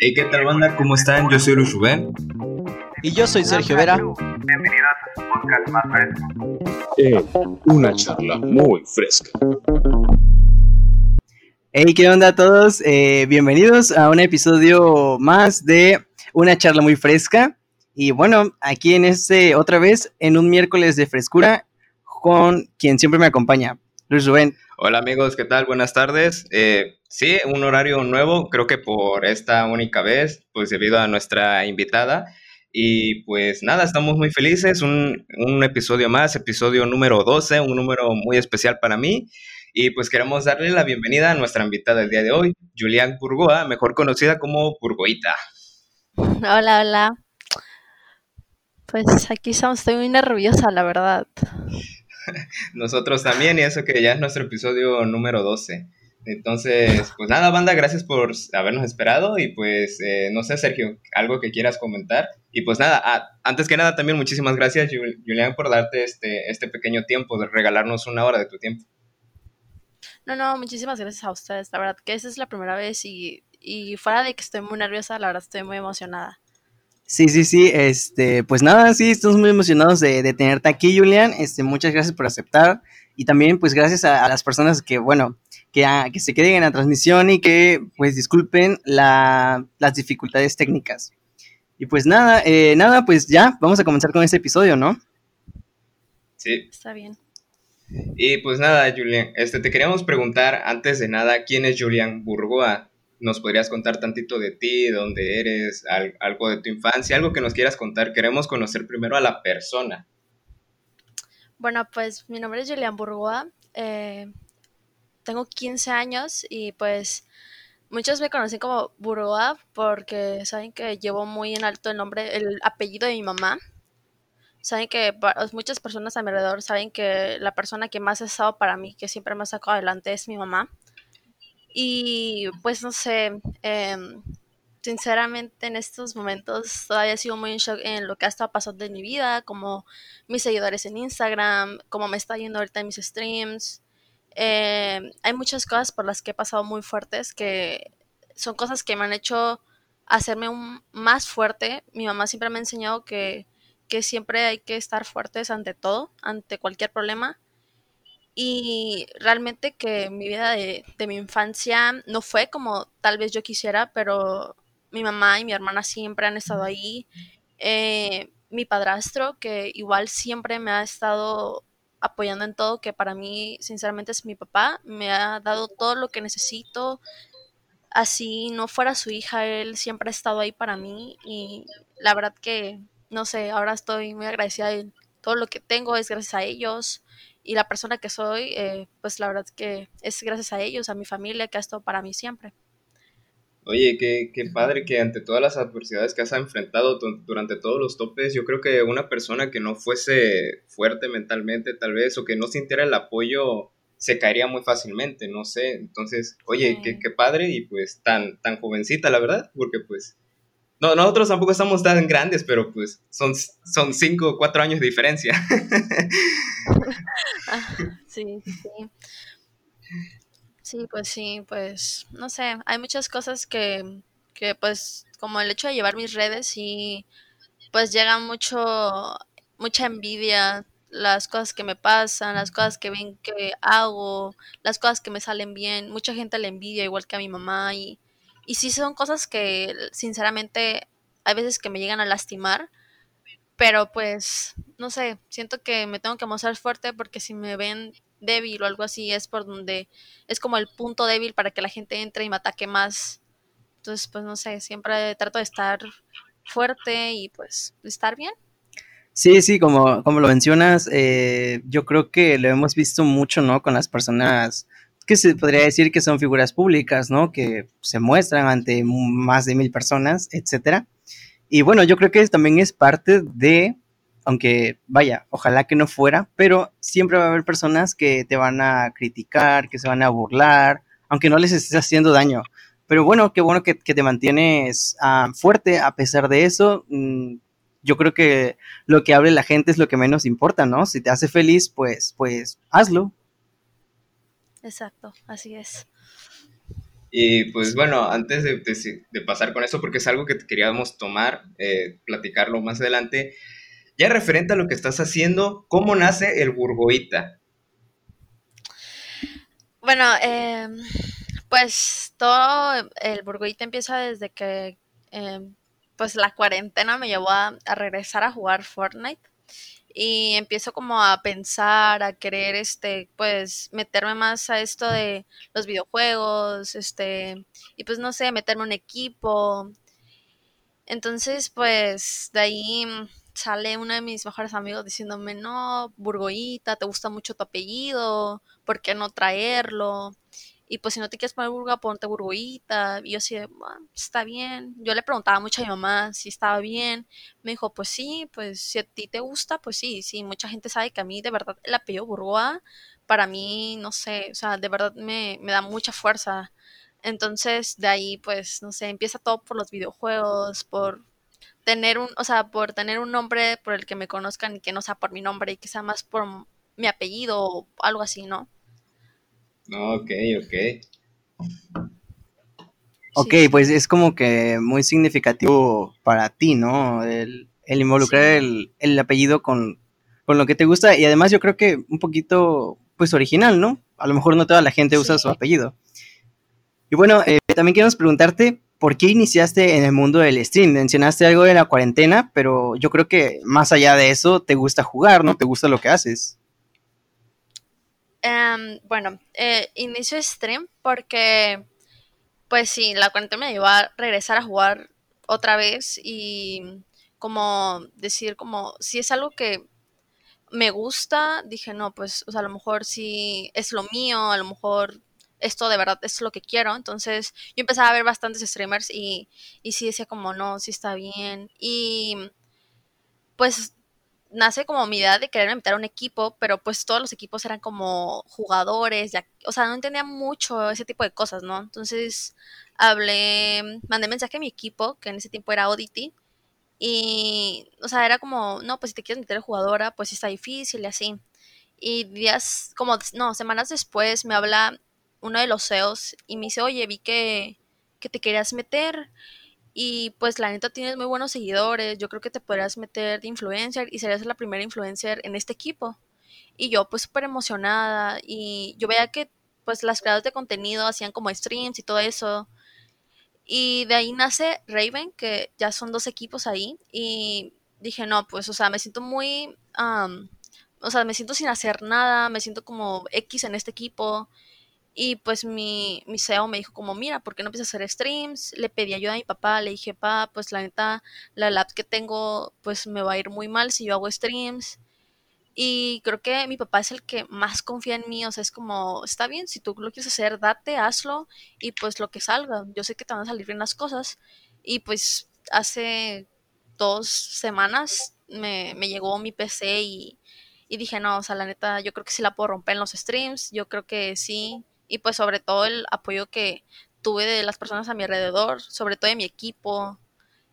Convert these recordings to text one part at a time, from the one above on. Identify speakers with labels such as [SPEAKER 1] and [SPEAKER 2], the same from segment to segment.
[SPEAKER 1] Hey, ¿qué tal banda? ¿Cómo están? Yo soy Luis Rubén.
[SPEAKER 2] Y yo soy Sergio Vera.
[SPEAKER 3] Bienvenidos a su podcast más fresco.
[SPEAKER 4] Eh, una charla muy fresca.
[SPEAKER 2] Hey, ¿qué onda a todos? Eh, bienvenidos a un episodio más de Una charla muy fresca. Y bueno, aquí en este, otra vez, en un miércoles de frescura, con quien siempre me acompaña, Luis Rubén.
[SPEAKER 1] Hola amigos, ¿qué tal? Buenas tardes. Eh, sí, un horario nuevo, creo que por esta única vez, pues debido a nuestra invitada. Y pues nada, estamos muy felices, un, un episodio más, episodio número 12, un número muy especial para mí. Y pues queremos darle la bienvenida a nuestra invitada del día de hoy, Julián Burgoa, mejor conocida como Burgoita.
[SPEAKER 5] Hola, hola. Pues aquí estamos, estoy muy nerviosa, la verdad.
[SPEAKER 1] Nosotros también, y eso que ya es nuestro episodio número 12. Entonces, pues nada, banda, gracias por habernos esperado y pues, eh, no sé, Sergio, algo que quieras comentar. Y pues nada, ah, antes que nada también muchísimas gracias, Julián, por darte este, este pequeño tiempo, de regalarnos una hora de tu tiempo.
[SPEAKER 5] No, no, muchísimas gracias a ustedes, la verdad que esa es la primera vez y, y fuera de que estoy muy nerviosa, la verdad estoy muy emocionada.
[SPEAKER 2] Sí, sí, sí, este, pues nada, sí, estamos muy emocionados de, de tenerte aquí, Julián, este, muchas gracias por aceptar y también pues gracias a, a las personas que, bueno, que, a, que, se queden en la transmisión y que pues disculpen la, las dificultades técnicas. Y pues nada, eh, nada, pues ya, vamos a comenzar con este episodio, ¿no?
[SPEAKER 1] Sí.
[SPEAKER 5] Está bien.
[SPEAKER 1] Y pues nada, Julián, este, te queríamos preguntar antes de nada, ¿quién es Julián Burgoa? ¿Nos podrías contar tantito de ti, de dónde eres, al, algo de tu infancia, algo que nos quieras contar? Queremos conocer primero a la persona.
[SPEAKER 5] Bueno, pues mi nombre es Julián Burgoa, eh, tengo 15 años y pues muchos me conocen como Burgoa porque saben que llevo muy en alto el nombre, el apellido de mi mamá saben que muchas personas a mi alrededor saben que la persona que más ha estado para mí, que siempre me ha sacado adelante, es mi mamá. Y pues no sé, eh, sinceramente en estos momentos todavía sigo muy en shock en lo que ha estado pasando en mi vida, como mis seguidores en Instagram, como me está yendo ahorita en mis streams. Eh, hay muchas cosas por las que he pasado muy fuertes que son cosas que me han hecho hacerme más fuerte. Mi mamá siempre me ha enseñado que siempre hay que estar fuertes ante todo, ante cualquier problema. Y realmente que mi vida de, de, mi infancia no fue como tal vez yo quisiera, pero mi mamá y mi hermana siempre han estado ahí. Eh, mi padrastro, que igual siempre me ha estado apoyando en todo, que para mí sinceramente es mi papá, me ha dado todo lo que necesito. Así no fuera su hija, él siempre ha estado ahí para mí y la verdad que no sé, ahora estoy muy agradecida de todo lo que tengo, es gracias a ellos. Y la persona que soy, eh, pues la verdad que es gracias a ellos, a mi familia, que ha estado para mí siempre.
[SPEAKER 1] Oye, qué, qué padre que ante todas las adversidades que has enfrentado durante todos los topes, yo creo que una persona que no fuese fuerte mentalmente tal vez o que no sintiera el apoyo se caería muy fácilmente, no sé. Entonces, oye, sí. qué, qué padre y pues tan, tan jovencita, la verdad, porque pues no, nosotros tampoco estamos tan grandes, pero pues son, son cinco o cuatro años de diferencia.
[SPEAKER 5] sí, sí. Sí, pues sí, pues no sé, hay muchas cosas que, que pues como el hecho de llevar mis redes y pues llega mucho, mucha envidia, las cosas que me pasan, las cosas que ven que hago, las cosas que me salen bien, mucha gente le envidia igual que a mi mamá y y sí son cosas que sinceramente hay veces que me llegan a lastimar, pero pues no sé, siento que me tengo que mostrar fuerte porque si me ven débil o algo así es por donde es como el punto débil para que la gente entre y me ataque más. Entonces, pues no sé, siempre trato de estar fuerte y pues estar bien.
[SPEAKER 2] Sí, sí, como, como lo mencionas, eh, yo creo que lo hemos visto mucho, ¿no? Con las personas que se podría decir que son figuras públicas, ¿no? Que se muestran ante más de mil personas, etcétera. Y bueno, yo creo que también es parte de, aunque vaya, ojalá que no fuera, pero siempre va a haber personas que te van a criticar, que se van a burlar, aunque no les estés haciendo daño. Pero bueno, qué bueno que, que te mantienes uh, fuerte a pesar de eso. Mm, yo creo que lo que hable la gente es lo que menos importa, ¿no? Si te hace feliz, pues, pues hazlo.
[SPEAKER 5] Exacto, así es.
[SPEAKER 1] Y pues bueno, antes de, de- de pasar con eso, porque es algo que queríamos tomar, eh, platicarlo más adelante, ya referente a lo que estás haciendo, ¿cómo nace el Burgoita?
[SPEAKER 5] Bueno, em, pues todo el burguita empieza desde que em, pues la cuarentena me llevó a, a regresar a jugar Fortnite y empiezo como a pensar, a querer este, pues meterme más a esto de los videojuegos, este, y pues no sé, meterme un equipo, Entonces, pues de ahí sale uno de mis mejores amigos diciéndome, no, Burgoita, te gusta mucho tu apellido, ¿por qué no traerlo? Y pues si no te quieres poner Burga, ponte Burgoita. Y yo así, "Bueno, está bien. Yo le preguntaba mucho a mi mamá si estaba bien. Me dijo, pues sí, pues si a ti te gusta, pues sí, sí. Mucha gente sabe que a mí de verdad el apellido Burgoa, para mí, no sé, o sea, de verdad me, me da mucha fuerza. Entonces, de ahí, pues, no sé, empieza todo por los videojuegos, por tener un, o sea, por tener un nombre por el que me conozcan y que no sea por mi nombre y que sea más por mi apellido o algo así, ¿no?
[SPEAKER 1] No, ok, ok.
[SPEAKER 2] Ok,
[SPEAKER 5] Sí,
[SPEAKER 2] pues es como que muy significativo para ti, ¿no? El, el involucrar
[SPEAKER 5] sí,
[SPEAKER 2] el, el apellido con, con lo que te gusta y además yo creo que un poquito, pues original, ¿no? A lo mejor no toda la gente usa su apellido. Y bueno, eh, también queremos preguntarte, ¿por qué iniciaste en el mundo del stream? Mencionaste algo de la cuarentena, pero yo creo que más allá de eso, te gusta jugar, ¿no? Te gusta lo que haces.
[SPEAKER 5] Em, bueno, eh, inicio stream porque, pues sí, la cuarentena me llevó a regresar a jugar otra vez y como decir como, si es algo que me gusta, dije, no, pues, o sea, a lo mejor sí es lo mío, a lo mejor esto de verdad es lo que quiero. Entonces, yo empezaba a ver bastantes streamers y, y sí decía como, no, sí está bien. Y pues nace como mi idea de querer meter a un equipo, pero pues todos los equipos eran como jugadores, ya, o sea, no entendía mucho ese tipo de cosas, ¿no? Entonces, hablé, mandé mensaje a mi equipo, que en ese tiempo era Oddity, y, o sea, era como, no, pues si te quieres meter jugadora, pues sí está difícil y así. Y días, como, no, semanas después me habla uno de los CEOs y me dice, oye, vi que, que te querías meter y pues la neta tienes muy buenos seguidores, yo creo que te podrías meter de influencer y serías la primera influencer en este equipo. Y yo pues súper emocionada y yo veía que pues las creadoras de contenido hacían como streams y todo eso y de ahí nace Raven, que ya son dos equipos ahí. Y dije, no, pues, o sea, me siento muy, o sea, me siento sin hacer nada, me siento como X en este equipo. Y pues mi, mi CEO me dijo como, mira, ¿por qué no empiezas a hacer streams? Le pedí ayuda a mi papá, le dije, pa, pues la neta, la lab que tengo, pues me va a ir muy mal si yo hago streams. Y creo que mi papá es el que más confía en mí, o sea, es como, está bien, si tú lo quieres hacer, date, hazlo y pues lo que salga. Yo sé que te van a salir bien las cosas. Y pues hace dos semanas me, me llegó mi PC y, y dije, no, o sea, la neta, yo creo que sí la puedo romper en los streams, yo creo que sí. Y pues sobre todo el apoyo que tuve de las personas a mi alrededor, sobre todo de mi equipo,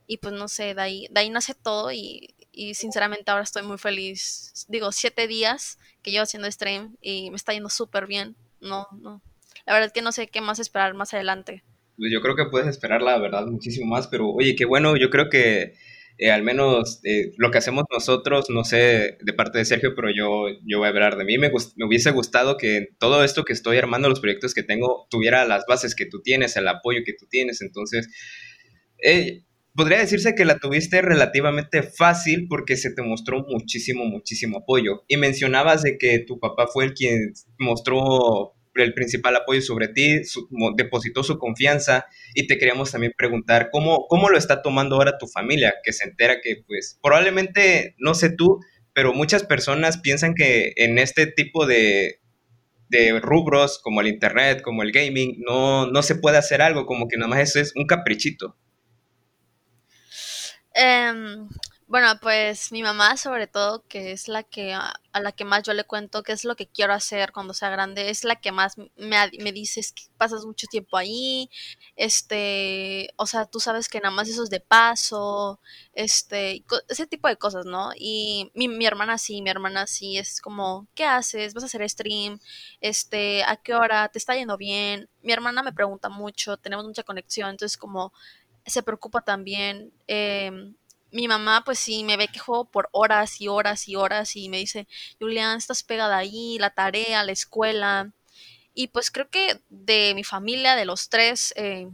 [SPEAKER 5] y pues no sé, de ahí, de ahí nace todo y, y sinceramente ahora estoy muy feliz. Digo, siete días que llevo haciendo stream y me está yendo súper bien. No, no. La verdad es que no sé qué más esperar más adelante.
[SPEAKER 1] Pues yo creo que puedes esperar, la verdad, muchísimo más, pero oye, qué bueno, yo creo que eh, al menos eh, lo que hacemos nosotros, no sé de parte de Sergio, pero yo, yo voy a hablar de mí, me, me hubiese gustado que todo esto que estoy armando, los proyectos que tengo, tuviera las bases que tú tienes, el apoyo que tú tienes, entonces, eh, podría decirse que la tuviste relativamente fácil porque se te mostró muchísimo, muchísimo apoyo. Y mencionabas de que tu papá fue el quien mostró el principal apoyo sobre ti, depositó su confianza y te queríamos también preguntar cómo, cómo lo está tomando ahora tu familia, que se entera que pues probablemente, no sé tú, pero muchas personas piensan que en este tipo de, de rubros como el internet, como el gaming, no, no se puede hacer algo, como que nada más eso es un caprichito.
[SPEAKER 5] Em, Bueno, pues mi mamá sobre todo, que es la que a, a la que más yo le cuento qué es lo que quiero hacer cuando sea grande, es la que más me, me dice que pasas mucho tiempo ahí, este, o sea, tú sabes que nada más eso es de paso, este, ese tipo de cosas, ¿no? Y mi, mi hermana sí, mi hermana sí es como, ¿qué haces? ¿Vas a hacer stream? Este, ¿a qué hora? ¿Te está yendo bien? Mi hermana me pregunta mucho, tenemos mucha conexión, entonces como se preocupa también. em, mi mamá, pues sí, me ve que juego por horas y horas y horas y me dice, Julián, estás pegada ahí, la tarea, la escuela. Y pues creo que de mi familia, de los tres, eh,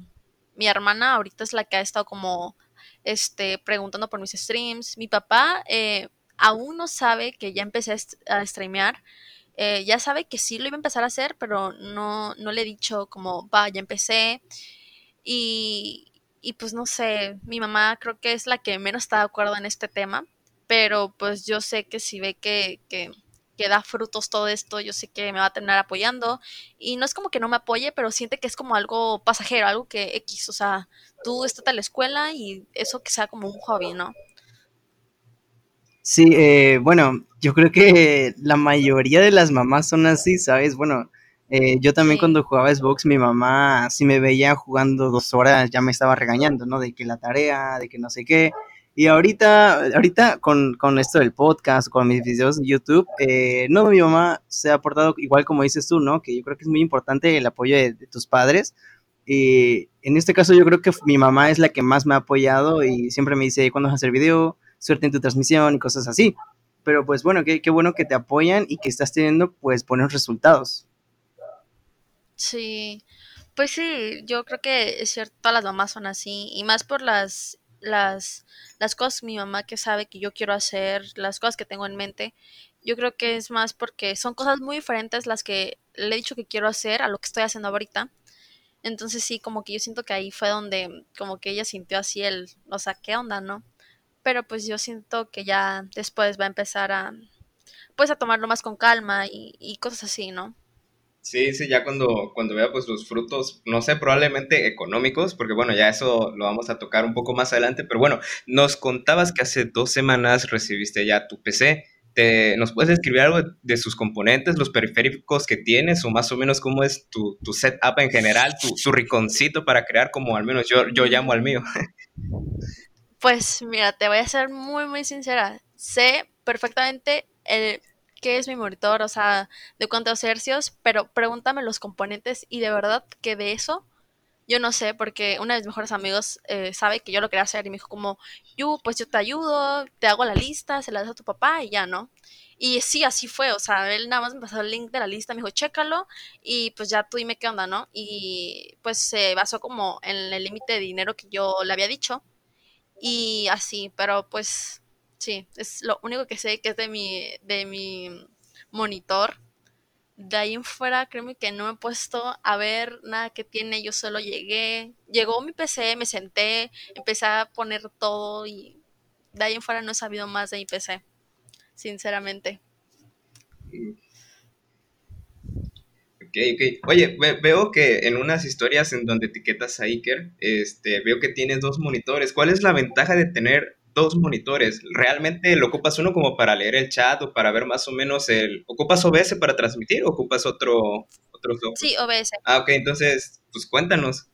[SPEAKER 5] mi hermana ahorita es la que ha estado como, este, preguntando por mis streams. Mi papá eh, aún no sabe que ya empecé a, streamear. Eh, ya sabe que sí lo iba a empezar a hacer, pero no, no le he dicho como, va, ya empecé. Y, y pues no sé, mi mamá creo que es la que menos está de acuerdo en este tema, pero pues yo sé que si ve que, que, que da frutos todo esto, yo sé que me va a terminar apoyando. Y no es como que no me apoye, pero siente que es como algo pasajero, algo que X, o sea, tú estás a la escuela y eso que sea como un hobby, ¿no?
[SPEAKER 2] Sí, eh, bueno, yo creo que la mayoría de las mamás son así, ¿sabes? Bueno, eh, yo también
[SPEAKER 5] Sí,
[SPEAKER 2] cuando jugaba Xbox, mi mamá, si me veía jugando dos horas, ya me estaba regañando, ¿no? De que la tarea, de que no sé qué. Y ahorita, ahorita con, con esto del podcast, con mis videos en YouTube, eh, no, mi mamá se ha portado igual como dices tú, ¿no? Que yo creo que es muy importante el apoyo de, de tus padres. Y en este caso yo creo que mi mamá es la que más me ha apoyado y siempre me dice, ¿cuándo vas a hacer video? suerte en tu transmisión y cosas así. Pero pues bueno, qué, qué bueno que te apoyan y que estás teniendo pues buenos resultados.
[SPEAKER 5] Sí. Pues sí, yo creo que es cierto, todas las mamás son así, y más por las, las, las cosas mi mamá que sabe que yo quiero hacer, las cosas que tengo en mente. Yo creo que es más porque son cosas muy diferentes las que le he dicho que quiero hacer a lo que estoy haciendo ahorita. Entonces sí, como que yo siento que ahí fue donde como que ella sintió así el, o sea, ¿qué onda, no? Pero pues yo siento que ya después va a empezar a, pues a tomarlo más con calma y, y cosas así, ¿no?
[SPEAKER 1] Sí, sí, ya cuando, cuando vea pues los frutos, no sé, probablemente económicos, porque bueno, ya eso lo vamos a tocar un poco más adelante, pero bueno, nos contabas que hace dos semanas recibiste ya tu PC. Te, ¿nos puedes describir algo de sus componentes, los periféricos que tienes, o más o menos cómo es tu, tu setup en general, tu, tu rinconcito para crear, como al menos yo, yo llamo al mío?
[SPEAKER 5] Pues mira, te voy a ser muy, muy sincera. Sé perfectamente el, qué es mi monitor, o sea, de cuántos hercios, pero pregúntame los componentes y de verdad que de eso yo no sé, porque uno de mis mejores amigos eh, sabe que yo lo quería hacer y me dijo como, yo, pues yo te ayudo, te hago la lista, se la das a tu papá y ya, ¿no? Y sí, así fue, o sea, él nada más me pasó el link de la lista, me dijo, chécalo y pues ya tú dime qué onda, ¿no? Y pues se basó como en el límite de dinero que yo le había dicho y así, pero pues sí, es lo único que sé que es de mi, de mi monitor. De ahí en fuera, créeme que no he puesto a ver nada que tiene. Yo solo llegué, llegó mi PC, me senté, empecé a poner todo y de ahí en fuera no he sabido más de mi PC, sinceramente.
[SPEAKER 1] Ok, ok. Oye, ve- veo que en unas historias en donde etiquetas a Iker, este, veo que tienes dos monitores. ¿Cuál es la ventaja de tener dos monitores? ¿Realmente lo ocupas uno como para leer el chat o para ver más o menos el... ¿Ocupas OBS para transmitir o ocupas otro, otro software?
[SPEAKER 5] Sí, OBS.
[SPEAKER 1] Ah, ok, entonces, pues cuéntanos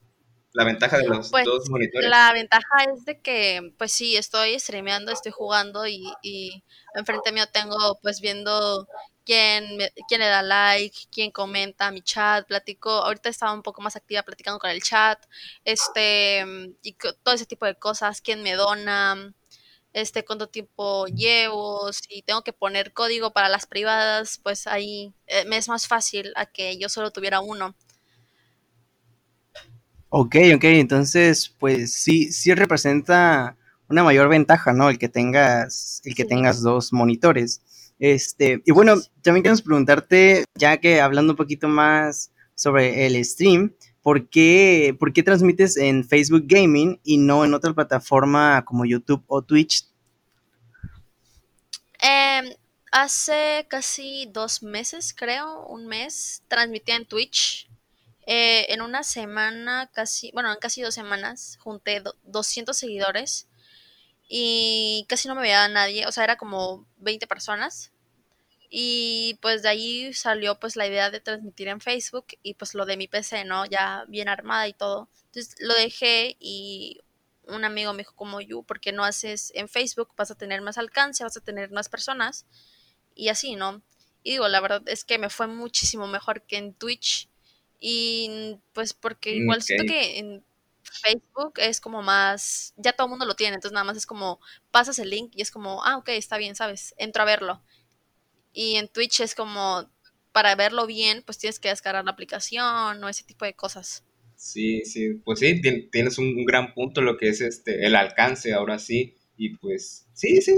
[SPEAKER 1] la ventaja de los
[SPEAKER 5] Pues
[SPEAKER 1] dos monitores.
[SPEAKER 5] la ventaja es de que, pues sí, estoy streameando, estoy jugando y, y enfrente mío tengo, pues viendo quién, me- quién le da like, quién comenta mi chat, platico, ahorita estaba un poco más activa platicando con el chat, este, y todo ese tipo de cosas, quién me dona, este, cuánto tiempo llevo, si tengo que poner código para las privadas, pues ahí eh, me es más fácil a que yo solo tuviera uno.
[SPEAKER 2] Ok, ok, entonces pues sí, sí representa una mayor ventaja, ¿no? El que tengas, el que
[SPEAKER 5] Sí,
[SPEAKER 2] tengas dos monitores. Este, y bueno, también queremos preguntarte, ya que hablando un poquito más sobre el stream, ¿por qué, por qué transmites en Facebook Gaming y no en otra plataforma como YouTube o Twitch?
[SPEAKER 5] Em, hace casi dos meses, creo, un mes, transmitía en Twitch. Eh, en una semana, casi, bueno, en casi dos semanas, junté do- 200 seguidores y casi no me veía nadie, o sea, era como 20 personas. Y pues de ahí salió pues la idea de transmitir en Facebook y pues lo de mi PC, ¿no? Ya bien armada y todo. Entonces lo dejé y un amigo me dijo como yo, ¿por qué no haces en Facebook? Vas a tener más alcance, vas a tener más personas y así, ¿no? Y digo, la verdad es que me fue muchísimo mejor que en Twitch y pues porque igual siento que en Facebook es como más, ya todo el mundo lo tiene, entonces nada más es como pasas el link y es como, ah, ok, está bien, ¿sabes? Entro a verlo. Y en Twitch es como, para verlo bien, pues tienes que descargar la aplicación o ese tipo de cosas.
[SPEAKER 1] Sí, sí, pues sí, tien- tienes un, gran punto lo que es este, el alcance ahora sí, y pues sí, sí.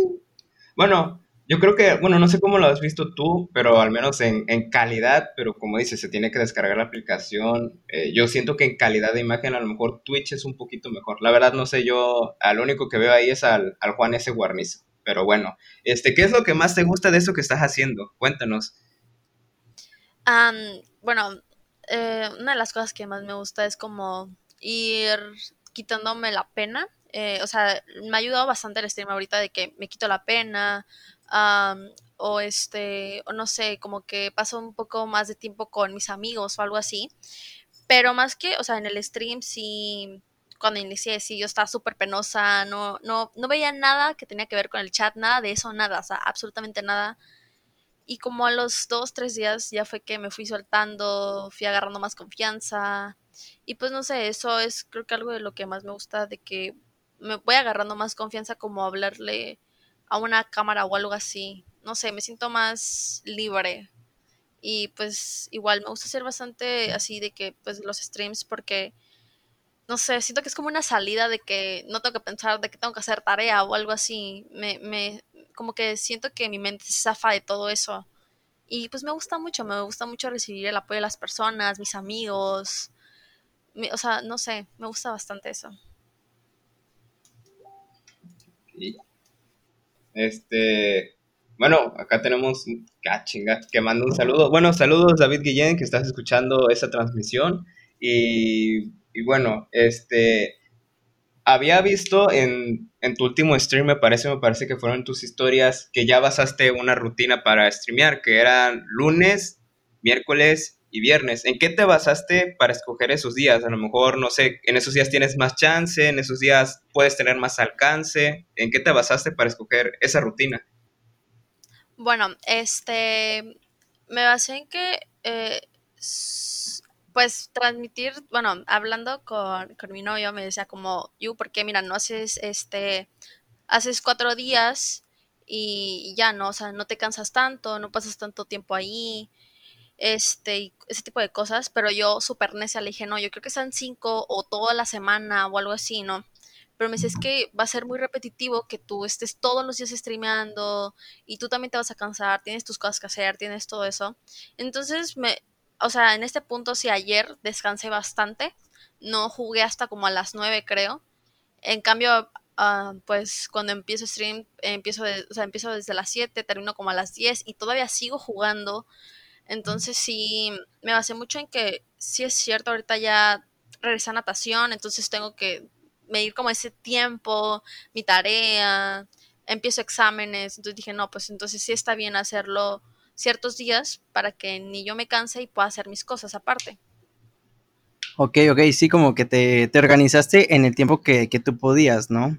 [SPEAKER 1] Bueno, yo creo que, bueno, no sé cómo lo has visto tú, pero al menos en, en calidad, pero como dices, se tiene que descargar la aplicación. eh, yo siento que en calidad de imagen a lo mejor Twitch es un poquito mejor. La verdad no sé, yo al único que veo ahí es al, al Juan S. Guarnizo. Pero bueno, este, ¿qué es lo que más te gusta de eso que estás haciendo? Cuéntanos.
[SPEAKER 5] Bueno, eh, una de las cosas que más me gusta es como ir quitándome la pena. eh, o sea, me ha ayudado bastante el stream ahorita de que me quito la pena. o este, o no sé, como que paso un poco más de tiempo con mis amigos o algo así. Pero más que, o sea, en el stream sí, cuando inicié, sí, yo estaba súper penosa, no, no, no veía nada que tenía que ver con el chat, nada de eso, nada, o sea, absolutamente nada. Y como a los dos, tres días ya fue que me fui soltando, fui agarrando más confianza. Y pues no sé, eso es creo que algo de lo que más me gusta, de que me voy agarrando más confianza como hablarle a una cámara o algo así. No sé, me siento más libre. Y pues igual me gusta hacer bastante así de que pues los streams porque no sé, siento que es como una salida de que no tengo que pensar de que tengo que hacer tarea o algo así. Me, me, como que siento que mi mente se zafa de todo eso. Y pues me gusta mucho, me gusta mucho recibir el apoyo de las personas, mis amigos. mi- o sea, no sé, me gusta bastante eso.
[SPEAKER 1] Este, bueno, acá tenemos, ah, chinga, que mando un saludo. Bueno, saludos David Guillén, que estás escuchando esta transmisión. Y, y bueno, este, había visto en, en tu último stream, me parece, me parece que fueron tus historias, que ya basaste una rutina para streamear, que eran lunes, miércoles y viernes. ¿En qué te basaste para escoger esos días? A lo mejor, no sé, en esos días tienes más chance, en esos días puedes tener más alcance. ¿En qué te basaste para escoger esa rutina?
[SPEAKER 5] Bueno, este, me basé en que, eh, pues transmitir, bueno, hablando con, con mi novio, me decía como, you, ¿por qué, mira, no haces, este, haces cuatro días y ya, no, o sea, no te cansas tanto, no pasas tanto tiempo ahí, este, ese tipo de cosas, pero yo súper necia le dije, no, yo creo que sean cinco o toda la semana o algo así, ¿no? Pero me dice, es que va a ser muy repetitivo que tú estés todos los días streameando y tú también te vas a cansar, tienes tus cosas que hacer, tienes todo eso. Entonces, me, o sea, en este punto, sí, ayer descansé bastante, no jugué hasta como a las nueve, creo. En cambio, ah, pues cuando empiezo stream, empiezo, de- o sea, empiezo desde las 7, termino como a las 10 y todavía sigo jugando entonces sí, me basé mucho en que sí es cierto, ahorita ya regresé natación, entonces tengo que medir como ese tiempo, mi tarea, empiezo exámenes, entonces dije, no, pues entonces sí está bien hacerlo ciertos días para que ni yo me canse y pueda hacer mis cosas aparte.
[SPEAKER 2] Ok, ok, sí, como que te, te organizaste en el tiempo que, que tú podías, ¿no?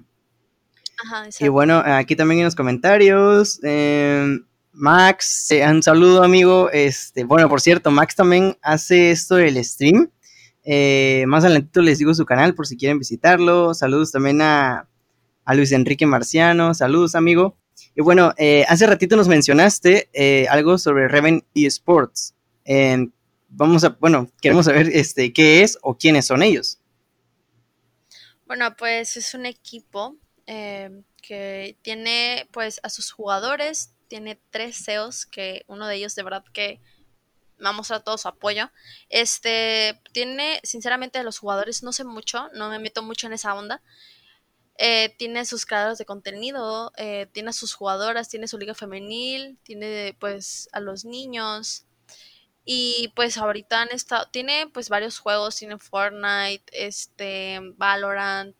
[SPEAKER 5] Ajá,
[SPEAKER 2] Y
[SPEAKER 5] exacto.
[SPEAKER 2] bueno, aquí también en los comentarios, eh, Max, eh, un saludo amigo, este, bueno, por cierto, Max también hace esto del stream, eh, más adelantito les digo su canal por si quieren visitarlo, saludos también a, a Luis Enrique Marciano, saludos amigo, y bueno, eh, hace ratito nos mencionaste eh, algo sobre Reven eSports, eh, vamos a, bueno, queremos saber este, qué es o quiénes son ellos.
[SPEAKER 5] Bueno, pues es un equipo eh, que tiene pues a sus jugadores, tiene tres CEOs, que uno de ellos de verdad que me ha mostrado todo su apoyo. Este tiene, sinceramente, de los jugadores no sé mucho, no me meto mucho en esa onda. Eh, tiene sus creadores de contenido, eh, tiene a sus jugadoras, tiene su liga femenil, tiene pues a los niños. Y pues ahorita han estado, tiene pues varios juegos, tiene Fortnite, este, Valorant,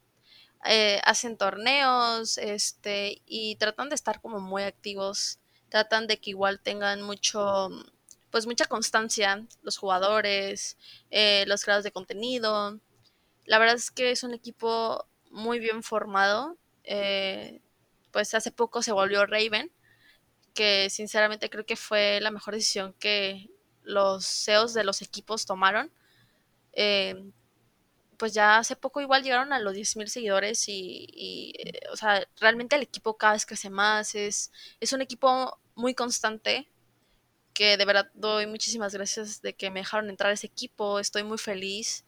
[SPEAKER 5] eh, hacen torneos, este, y tratan de estar como muy activos, tratan de que igual tengan mucho, pues mucha constancia los jugadores, eh, los creadores de contenido. La verdad es que es un equipo muy bien formado. eh, pues hace poco se volvió Raven, que sinceramente creo que fue la mejor decisión que los CEOs de los equipos tomaron. Eh, pues ya hace poco igual llegaron a los 10.000 seguidores y, eh, o sea, realmente el equipo cada vez crece más, es, es un equipo muy constante que de verdad doy muchísimas gracias de que me dejaron entrar a ese equipo, estoy muy feliz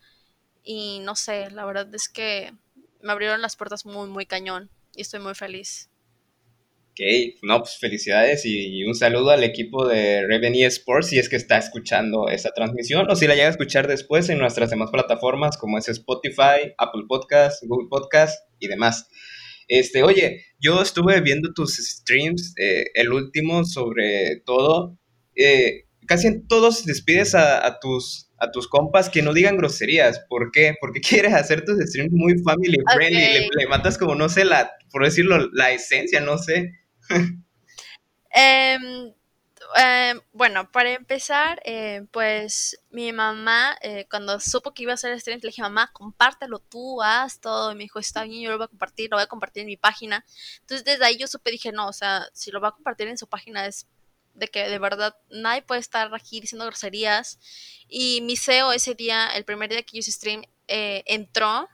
[SPEAKER 5] y no sé, la verdad es que me abrieron las puertas muy, muy cañón y estoy muy feliz.
[SPEAKER 1] Ok, no, pues felicidades y, un saludo al equipo de Raven Sports si es que está escuchando esa transmisión o si la llega a escuchar después en nuestras demás plataformas como es Spotify, Apple Podcast, Google Podcast y demás. Este, oye, yo estuve viendo tus streams, eh, el último sobre todo, eh, casi en todos despides a tus a tus compas que no digan groserías. ¿Por qué? Porque quieres hacer tus streams muy family friendly. Le,
[SPEAKER 5] Ok.
[SPEAKER 1] le matas como, no sé, la, por decirlo, la esencia, no sé.
[SPEAKER 5] Em, em, bueno, para empezar, eh, pues mi mamá, eh, cuando supo que iba a hacer stream, le dije, mamá, compártelo tú, haz todo. Y me dijo, está bien, yo lo voy a compartir, lo voy a compartir en mi página. Entonces desde ahí yo supe, dije, no, o sea, si lo va a compartir en su página es de que de verdad nadie puede estar aquí diciendo groserías. Y mi CEO ese día, el primer día que yo stream, eh, entró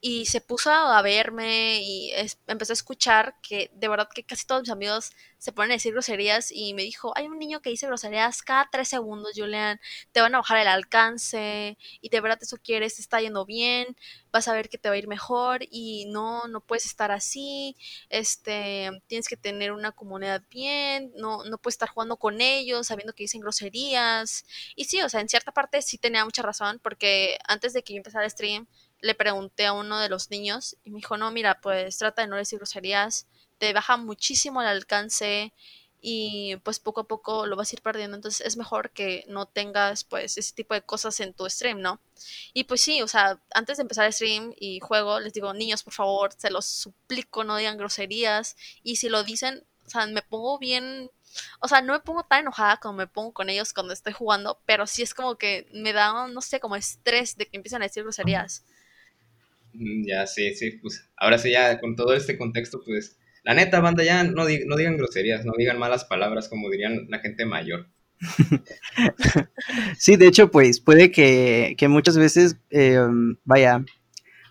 [SPEAKER 5] y se puso a verme y empezó a escuchar que de verdad que casi todos mis amigos se ponen a decir groserías y me dijo, hay un niño que dice groserías cada tres segundos, Julian, te van a bajar el alcance y de verdad eso quieres, te está yendo bien, vas a ver que te va a ir mejor y no, no puedes estar así, este, tienes que tener una comunidad bien, no, no puedes estar jugando con ellos sabiendo que dicen groserías y sí, o sea, en cierta parte sí tenía mucha razón porque antes de que yo empezara el stream, le pregunté a uno de los niños y me dijo, no, mira, pues trata de no decir groserías, te baja muchísimo el alcance y pues poco a poco lo vas a ir perdiendo, entonces es mejor que no tengas pues ese tipo de cosas en tu stream, ¿no? Y pues sí, o sea, antes de empezar el stream y juego, les digo, niños, por favor, se los suplico, no digan groserías y si lo dicen, o sea, me pongo bien... O sea, no me pongo tan enojada como me pongo con ellos cuando estoy jugando, pero sí es como que me da, no sé, como estrés de que empiezan a decir groserías.
[SPEAKER 1] Ya, sí, sí, pues ahora sí, ya con todo este contexto, pues la neta, banda, ya no, no digan groserías, no digan malas palabras como dirían la gente mayor.
[SPEAKER 2] Sí, de hecho, pues puede que, que muchas veces, eh, vaya,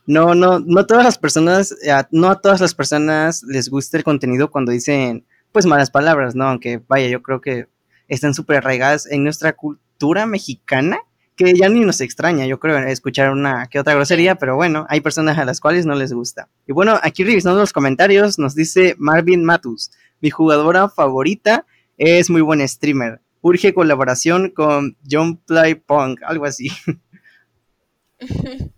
[SPEAKER 2] no, no, no todas las personas, no a todas las personas les gusta el contenido cuando dicen, pues, malas palabras, ¿no? Aunque, vaya, yo creo que están súper arraigadas en nuestra cultura mexicana, que ya ni nos extraña, yo creo, escuchar una que otra grosería, pero bueno, hay personas a las cuales no les gusta. Y bueno, aquí revisando los comentarios, nos dice Marvin Matus, mi jugadora favorita es muy buen streamer. Urge colaboración con John Play Punk, algo así.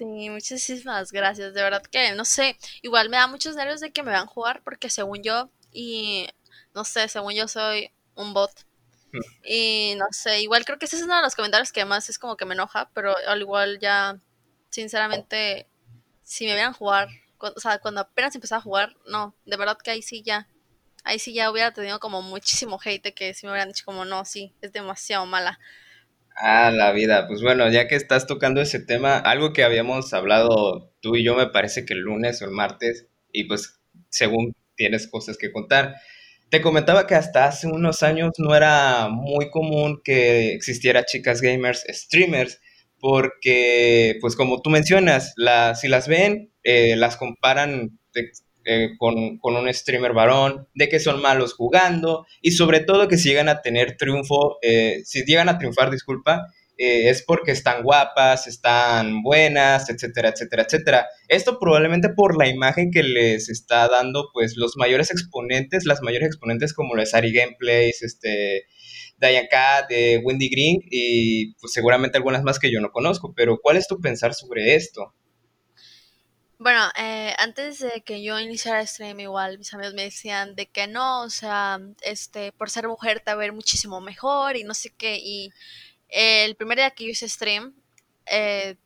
[SPEAKER 5] Sí, muchísimas gracias. De verdad que no sé, igual me da muchos nervios de que me vean jugar porque según yo, y no sé, según yo soy un bot. Y no sé, igual creo que ese es uno de los comentarios que más es como que me enoja, pero al igual ya, sinceramente, si me vieran jugar, cu- o sea, cuando apenas empezaba a jugar, no, de verdad que ahí sí ya, ahí sí ya hubiera tenido como muchísimo hate que si me hubieran dicho como no, sí, es demasiado mala.
[SPEAKER 1] Ah, la vida. Pues bueno, ya que estás tocando ese tema, algo que habíamos hablado tú y yo me parece que el lunes o el martes, y pues según tienes cosas que contar, te comentaba que hasta hace unos años no era muy común que existiera chicas gamers, streamers, porque pues como tú mencionas, la- si las ven, eh, las comparan eh, con, con un streamer varón, de que son malos jugando, y sobre todo que si llegan a tener triunfo, eh, si llegan a triunfar, disculpa, eh, es porque están guapas, están buenas, etcétera, etcétera, etcétera. Esto probablemente por la imagen que les está dando, pues, los mayores exponentes, las mayores exponentes como los Ari Gameplays, este, Diane de Wendy Green, y pues seguramente algunas más que yo no conozco, pero ¿cuál es tu pensar sobre esto?
[SPEAKER 5] Bueno, eh, antes de que yo iniciara stream igual, mis amigos me decían de que no, o sea, este, por ser mujer te va a ver muchísimo mejor y no sé qué. Y el primer día que yo hice stream, eh,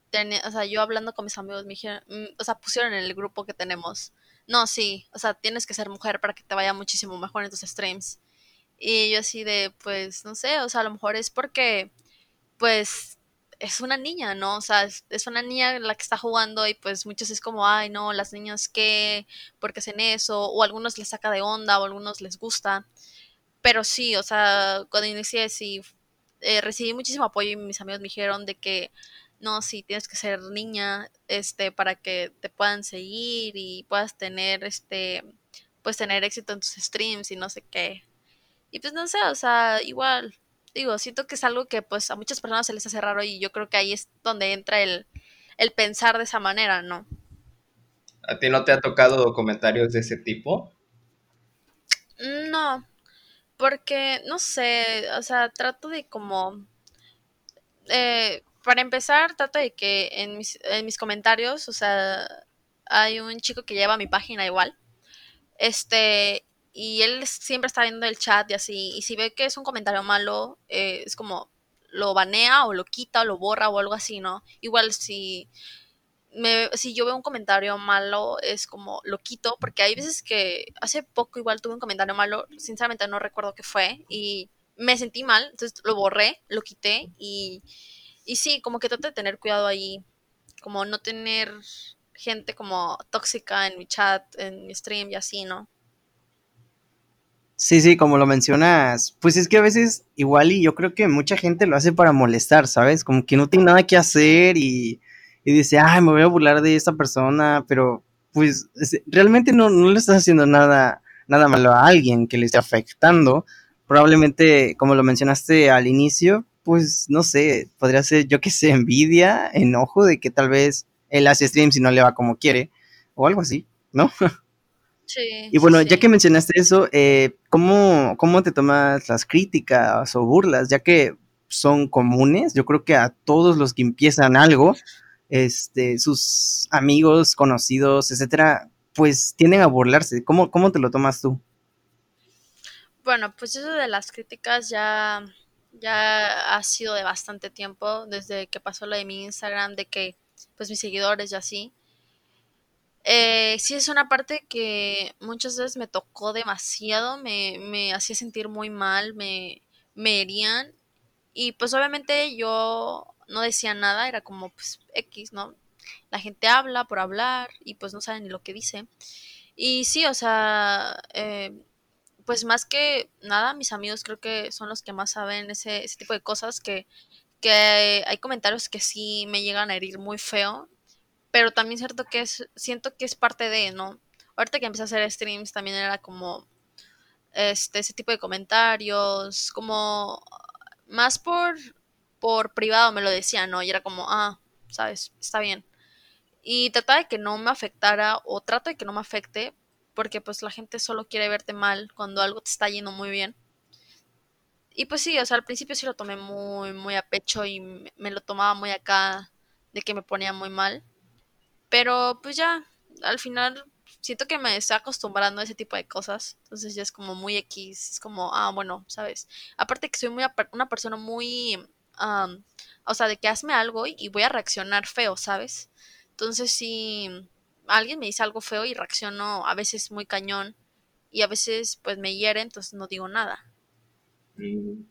[SPEAKER 5] o sea, yo hablando con mis amigos, me dijeron, mm, o sea, pusieron en el grupo que tenemos, no, sí, o sea, tienes que ser mujer para que te vaya muchísimo mejor en tus streams. Y yo así de, pues, no sé, o sea, a lo mejor es porque, pues, es una niña, ¿no? O sea, es, una niña la que está jugando y pues muchos es como, ay, no, las niñas qué, ¿por qué hacen eso? O algunos les saca de onda o algunos les gusta. Pero sí, o sea, cuando inicié sí eh, recibí muchísimo apoyo y mis amigos me dijeron de que no, sí, tienes que ser niña, este, para que te puedan seguir y puedas tener, este, pues tener éxito en tus streams y no sé qué. Y pues no sé, o sea, igual, digo, siento que es algo que pues a muchas personas se les hace raro y yo creo que ahí es donde entra el, el pensar de esa manera, ¿no?
[SPEAKER 1] ¿A ti no te ha tocado comentarios de ese tipo?
[SPEAKER 5] No, porque, no sé, o sea, trato de como, eh, para empezar, trato de que en mis, en mis comentarios, o sea, hay un chico que lleva mi página igual, este, y él siempre está viendo el chat y así, y si ve que es un comentario malo, eh, es como lo banea o lo quita o lo borra o algo así, ¿no? Igual si si yo veo un comentario malo, es como lo quito, porque hay veces que hace poco igual tuve un comentario malo, sinceramente no recuerdo qué fue, y me sentí mal, entonces lo borré, lo quité, y, y sí, como que trato de tener cuidado ahí, como no tener gente como tóxica en mi chat, en mi stream y así, ¿no?
[SPEAKER 2] Sí, sí, como lo mencionas, pues es que a veces igual y yo creo que mucha gente lo hace para molestar, ¿sabes? Como que no tiene nada que hacer y, y dice, ay, me voy a burlar de esta persona, pero pues es- realmente no, no le estás haciendo nada, nada malo a alguien que le esté afectando. Probablemente, como lo mencionaste al inicio, pues no sé, podría ser, yo que sé, envidia, enojo de que tal vez él hace streams y no le va como quiere, o algo así, ¿no?
[SPEAKER 5] Sí,
[SPEAKER 2] Y
[SPEAKER 5] sí,
[SPEAKER 2] bueno, ya
[SPEAKER 5] sí.
[SPEAKER 2] que mencionaste eso, eh, ¿cómo, cómo te tomas las críticas o burlas? Ya que son comunes, yo creo que a todos los que empiezan algo, este, sus amigos, conocidos, etcétera, pues tienden a burlarse. ¿Cómo, cómo te lo tomas tú?
[SPEAKER 5] Bueno, pues eso de las críticas ya, ya ha sido de bastante tiempo, desde que pasó lo de mi Instagram, de que pues mis seguidores y así. Eh, sí es una parte que muchas veces me tocó demasiado, me, me hacía sentir muy mal, me, me herían y pues obviamente yo no decía nada, era como pues X, ¿no? La gente habla por hablar y pues no saben ni lo que dice. Y sí, o sea, eh, pues más que nada, mis amigos creo que son los que más saben ese, ese tipo de cosas, que, que hay comentarios que sí me llegan a herir muy feo, pero también cierto que es, siento que es parte de, ¿no? Ahorita que empecé a hacer streams también era como este, ese tipo de comentarios, como más por, por privado me lo decían, ¿no? Y era como, ah, sabes, está bien. Y trataba de que no me afectara o trato de que no me afecte porque pues la gente solo quiere verte mal cuando algo te está yendo muy bien. Y pues sí, o sea, al principio sí lo tomé muy, muy a pecho y me, lo tomaba muy acá de que me ponía muy mal. Pero pues ya, al final siento que me estoy acostumbrando a ese tipo de cosas. Entonces ya es como muy X, es como, ah, bueno, ¿sabes? Aparte que soy muy una persona muy, am, o sea, de que hazme algo y, y voy a reaccionar feo, ¿sabes? Entonces si alguien me dice algo feo y reacciono a veces muy cañón y a veces pues me hiere, entonces no digo nada.
[SPEAKER 1] Mm,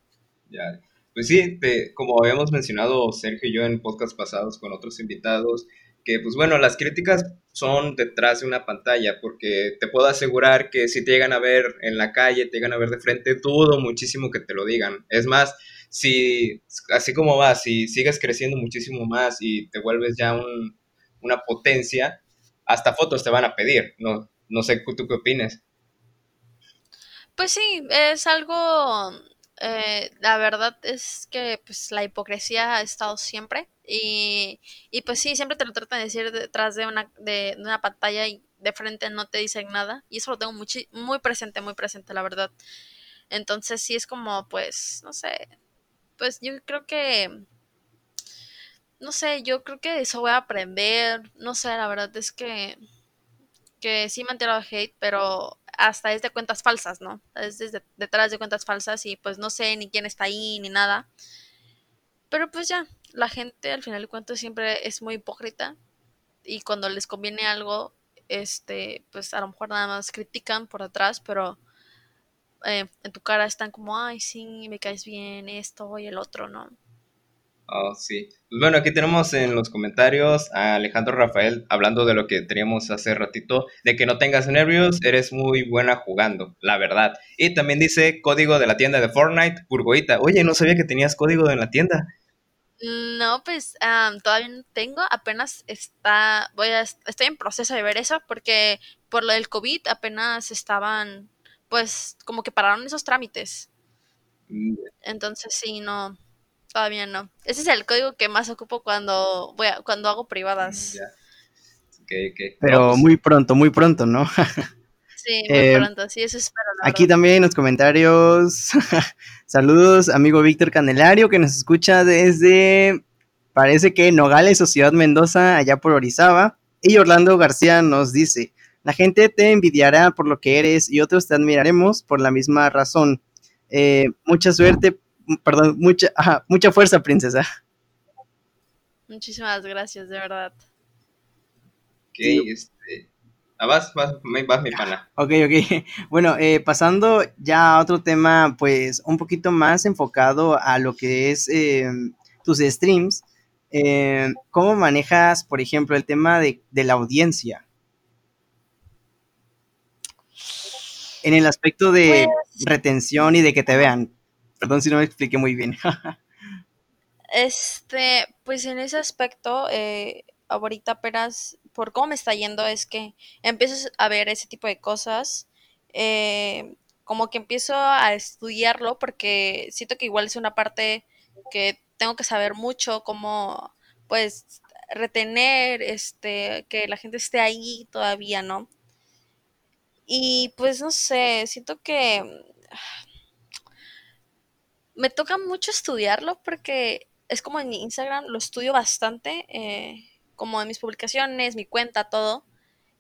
[SPEAKER 1] ya. Pues sí, te- como habíamos mencionado Sergio y yo en podcasts pasados con otros invitados, que pues bueno, las críticas son detrás de una pantalla, porque te puedo asegurar que si te llegan a ver en la calle, te llegan a ver de frente, dudo muchísimo que te lo digan. Es más, si así como vas, si sigues creciendo muchísimo más y te vuelves ya un- una potencia, hasta fotos te van a pedir. No, no sé tú qué opines.
[SPEAKER 5] Pues sí, es algo, eh, la verdad es que pues la hipocresía ha estado siempre y, y pues sí, siempre te lo tratan de decir detrás de una, de, una pantalla y de frente no te dicen nada y eso lo tengo muchi- muy presente, muy presente, la verdad. Entonces sí es como pues, no sé, pues yo creo que, no sé, yo creo que eso voy a aprender, no sé, la verdad es que que sí me han tirado hate, pero hasta es de cuentas falsas, ¿no? Es desde detrás de cuentas falsas y pues no sé ni quién está ahí ni nada. Pero pues ya, la gente al final de cuentas siempre es muy hipócrita y cuando les conviene algo, este, pues a lo mejor nada más critican por atrás, pero eh, en tu cara están como, ay, sí, me caes bien, esto y el otro, ¿no?
[SPEAKER 1] Oh, sí. Pues bueno, aquí tenemos en los comentarios a Alejandro Rafael hablando de lo que teníamos hace ratito, de que no tengas nervios, eres muy buena jugando, la verdad. Y también dice código de la tienda de Fortnite, Burgoita. Oye, no sabía que tenías código en la tienda.
[SPEAKER 5] No, pues todavía no tengo, apenas está, voy a, estoy en proceso de ver eso porque por lo del COVID apenas estaban, pues como que pararon esos trámites.
[SPEAKER 1] Mm,
[SPEAKER 5] Entonces sí, no, todavía no. Ese es el código que más ocupo cuando voy a- cuando hago privadas.
[SPEAKER 1] Ok.
[SPEAKER 2] Pero
[SPEAKER 1] pues,
[SPEAKER 2] muy pronto, muy pronto, ¿no?
[SPEAKER 5] Sí, muy
[SPEAKER 2] Eh,
[SPEAKER 5] pronto, sí, eso espero,
[SPEAKER 2] Aquí
[SPEAKER 5] verdad.
[SPEAKER 2] también en los comentarios, saludos, amigo Víctor Candelario, que nos escucha desde, parece que Nogales o Ciudad Mendoza, allá por Orizaba. Y Orlando García nos dice, la gente te envidiará por lo que eres y otros te admiraremos por la misma razón. Eh, mucha suerte, perdón, mucha, ajá, mucha fuerza, princesa.
[SPEAKER 5] Muchísimas gracias, de verdad.
[SPEAKER 1] ok, este. Ah, vas, vas, me- vas, mi pana.
[SPEAKER 2] Ok, ok. Bueno, eh, pasando ya a otro tema, pues un poquito más enfocado a lo que es eh, tus streams. eh, ¿Cómo manejas, por ejemplo, el tema de, de la audiencia? En el aspecto de retención y de que te vean. Perdón si no me expliqué muy bien.
[SPEAKER 5] Este, pues en ese aspecto, eh, ahorita apenas, por cómo me está yendo, es que empiezo a ver ese tipo de cosas, eh, como que empiezo a estudiarlo porque siento que igual es una parte que tengo que saber mucho, cómo, pues, retener, este, que la gente esté ahí todavía, ¿no? Y pues no sé, siento que me toca mucho estudiarlo porque es como en Instagram, lo estudio bastante, eh, como en mis publicaciones, mi cuenta, todo.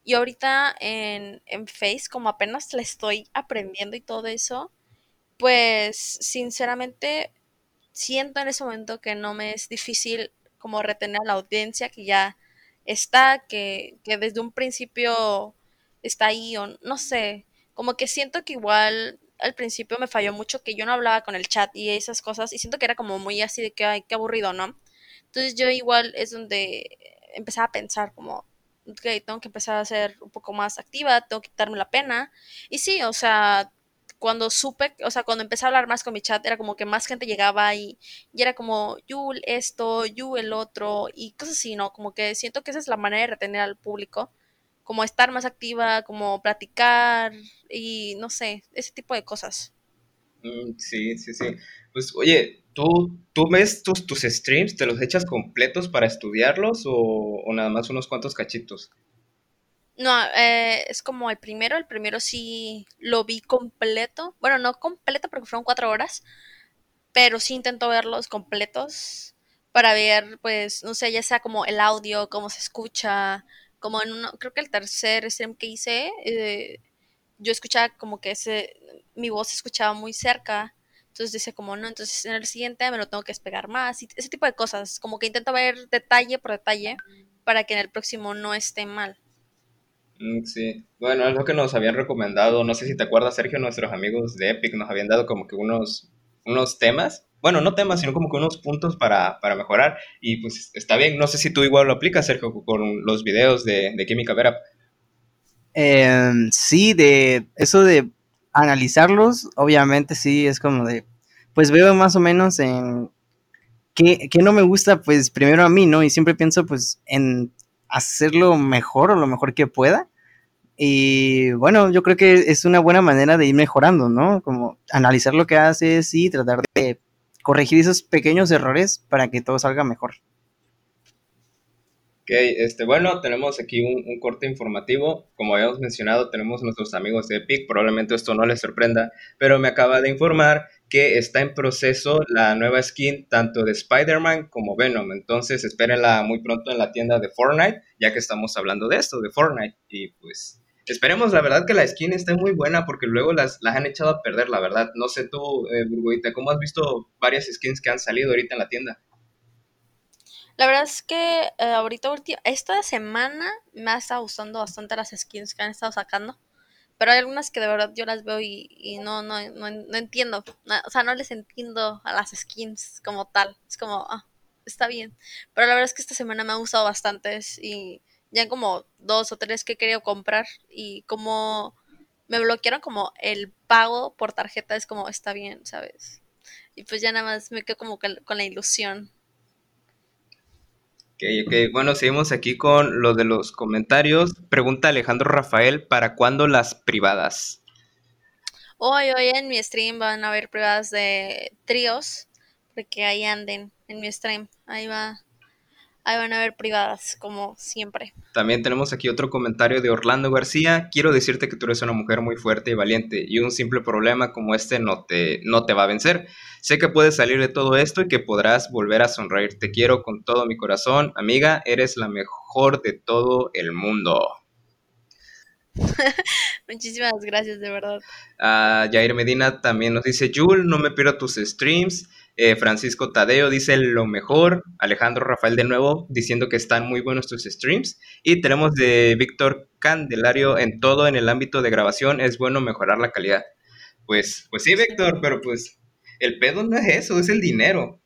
[SPEAKER 5] Y ahorita en, en Face, como apenas le estoy aprendiendo y todo eso, pues sinceramente siento en ese momento que no me es difícil como retener a la audiencia que ya está, que, que desde un principio está ahí, o no sé, como que siento que igual al principio me falló mucho que yo no hablaba con el chat y esas cosas, y siento que era como muy así de que, ay, qué aburrido, ¿no? Entonces yo igual es donde empezaba a pensar como, ok, tengo que empezar a ser un poco más activa, tengo que quitarme la pena. Y sí, o sea, cuando supe, o sea, cuando empecé a hablar más con mi chat, era como que más gente llegaba y, y era como, Yul esto, Yu el otro, y cosas así, ¿no? Como que siento que esa es la manera de retener al público, como estar más activa, como platicar y no sé, ese tipo de cosas.
[SPEAKER 1] Mm, sí, sí, sí. Pues, oye, ¿tú, tú ves tus, tus streams, te los echas completos para estudiarlos o, o nada más unos cuantos cachitos?
[SPEAKER 5] No, eh, es como el primero, el primero sí lo vi completo, bueno, no completo porque fueron cuatro horas, pero sí intento verlos completos para ver, pues, no sé, ya sea como el audio, cómo se escucha, como en uno, creo que el tercer stream que hice, eh, yo escuchaba como que ese, mi voz se escuchaba muy cerca, entonces decía como, no, entonces en el siguiente me lo tengo que despegar más, y ese tipo de cosas, como que intento ver detalle por detalle para que en el próximo no esté mal.
[SPEAKER 1] Mm, sí. Bueno, es lo que nos habían recomendado. No sé si te acuerdas, Sergio, nuestros amigos de Epic nos habían dado como que unos, unos temas. Bueno, no temas, sino como que unos puntos para, para mejorar. Y pues está bien. No sé si tú igual lo aplicas, Sergio, con los videos de, de Química Vera.
[SPEAKER 2] Eh, sí, de eso de analizarlos, obviamente sí, es como de, pues veo más o menos en qué, qué no me gusta, pues primero a mí, ¿no? Y siempre pienso pues en hacerlo mejor o lo mejor que pueda. Y bueno, yo creo que es una buena manera de ir mejorando, ¿no? Como analizar lo que haces y tratar de corregir esos pequeños errores para que todo salga mejor.
[SPEAKER 1] Ok, este, bueno, tenemos aquí un, un corte informativo. Como habíamos mencionado, tenemos nuestros amigos de Epic. Probablemente esto no les sorprenda, pero me acaba de informar que está en proceso la nueva skin tanto de Spider-Man como Venom. Entonces, espérenla muy pronto en la tienda de Fortnite, ya que estamos hablando de esto, de Fortnite. Y pues, esperemos, la verdad, que la skin esté muy buena porque luego las, las han echado a perder, la verdad. No sé tú, eh, Burgoita, ¿cómo has visto varias skins que han salido ahorita en la tienda?
[SPEAKER 5] La verdad es que eh, ahorita, esta semana me ha estado gustando bastante las skins que han estado sacando. Pero hay algunas que de verdad yo las veo y, no, no, no, no entiendo. Na- o sea, no les entiendo a las skins como tal. Es como, ah, está bien. Pero la verdad es que esta semana me ha gustado bastantes y ya como dos o tres que he querido comprar y como me bloquearon como el pago por tarjeta es como, está bien, ¿sabes? Y pues ya nada más me quedo como con la ilusión.
[SPEAKER 1] Ok, ok. Bueno, seguimos aquí con lo de los comentarios. Pregunta Alejandro Rafael, ¿para cuándo las privadas?
[SPEAKER 5] Hoy, hoy en mi stream van a haber pruebas de tríos, porque ahí anden en mi stream. Ahí va, ahí van a haber privadas, como siempre.
[SPEAKER 1] También tenemos aquí otro comentario de Orlando García. Quiero decirte que tú eres una mujer muy fuerte y valiente y un simple problema como este no te, no te va a vencer. Sé que puedes salir de todo esto y que podrás volver a sonreír. Te quiero con todo mi corazón. Amiga, eres la mejor de todo el mundo.
[SPEAKER 5] Muchísimas gracias, de verdad.
[SPEAKER 1] Ah, Jair Medina también nos dice, Jul, no me pierdo tus streams. Eh, Francisco Tadeo dice lo mejor. Alejandro Rafael de nuevo diciendo que están muy buenos tus streams. Y tenemos de Víctor Candelario en todo en el ámbito de grabación es bueno mejorar la calidad. Pues, pues sí, Víctor, pero pues el pedo no es eso, es el dinero.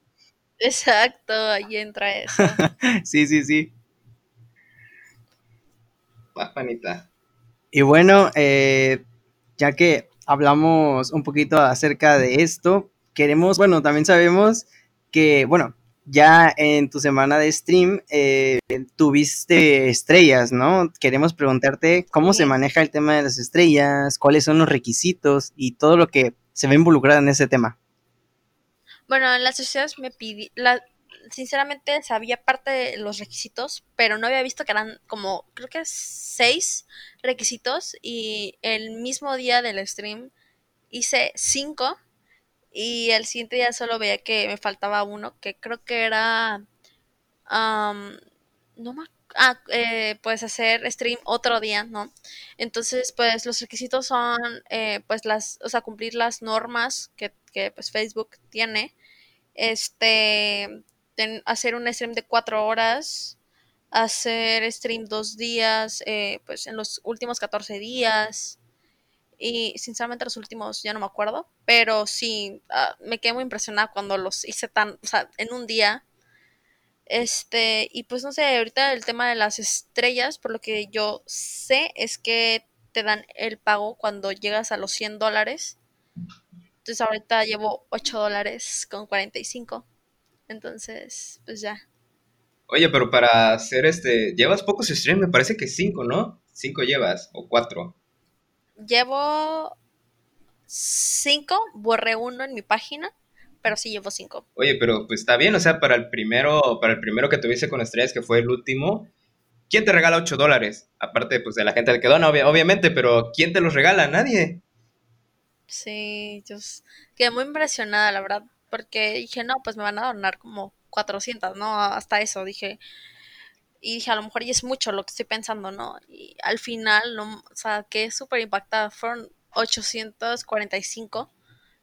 [SPEAKER 5] Exacto, ahí entra eso.
[SPEAKER 2] Sí, sí, sí.
[SPEAKER 1] Va, panita.
[SPEAKER 2] Y bueno, eh, ya que hablamos un poquito acerca de esto, queremos, bueno, también sabemos que, bueno, ya en tu semana de stream eh, tuviste estrellas, ¿no? Queremos preguntarte cómo se maneja el tema de las estrellas, cuáles son los requisitos y todo lo que se ve involucrado en ese tema.
[SPEAKER 5] Bueno, en las sociedades me pidí, la, sinceramente sabía parte de los requisitos, pero no había visto que eran como, creo que seis requisitos y el mismo día del stream hice cinco y el siguiente día solo veía que me faltaba uno, que creo que era, am, no ac- ah, eh, pues hacer stream otro día, ¿no? Entonces, pues los requisitos son, eh, pues las, o sea, cumplir las normas que, que pues Facebook tiene este, hacer un stream de cuatro horas, hacer stream dos días, eh, pues en los últimos 14 días. Y sinceramente los últimos ya no me acuerdo, pero sí, ah, me quedé muy impresionada cuando los hice tan, o sea, en un día. Este, y pues no sé, ahorita el tema de las estrellas, por lo que yo sé, es que te dan el pago cuando llegas a los 100 dólares. Entonces ahorita llevo 8 dólares con 45. Entonces, pues ya.
[SPEAKER 1] Oye, pero para hacer este, llevas pocos streams, me parece que cinco, ¿no? Cinco llevas, o cuatro.
[SPEAKER 5] Llevo 5, borré uno en mi página, pero sí llevo 5.
[SPEAKER 1] Oye, pero pues está bien, o sea, para el primero, para el primero que tuviste con estrellas, que fue el último, ¿quién te regala 8 dólares? Aparte, pues de la gente que dona, obvia- obviamente, pero ¿quién te los regala? Nadie.
[SPEAKER 5] Sí, yo quedé muy impresionada, la verdad, porque dije, no, pues me van a donar como 400, ¿no? Hasta eso, dije. Y dije, a lo mejor ya es mucho lo que estoy pensando, ¿no? Y al final, no, o sea, quedé súper impactada. Fueron 845.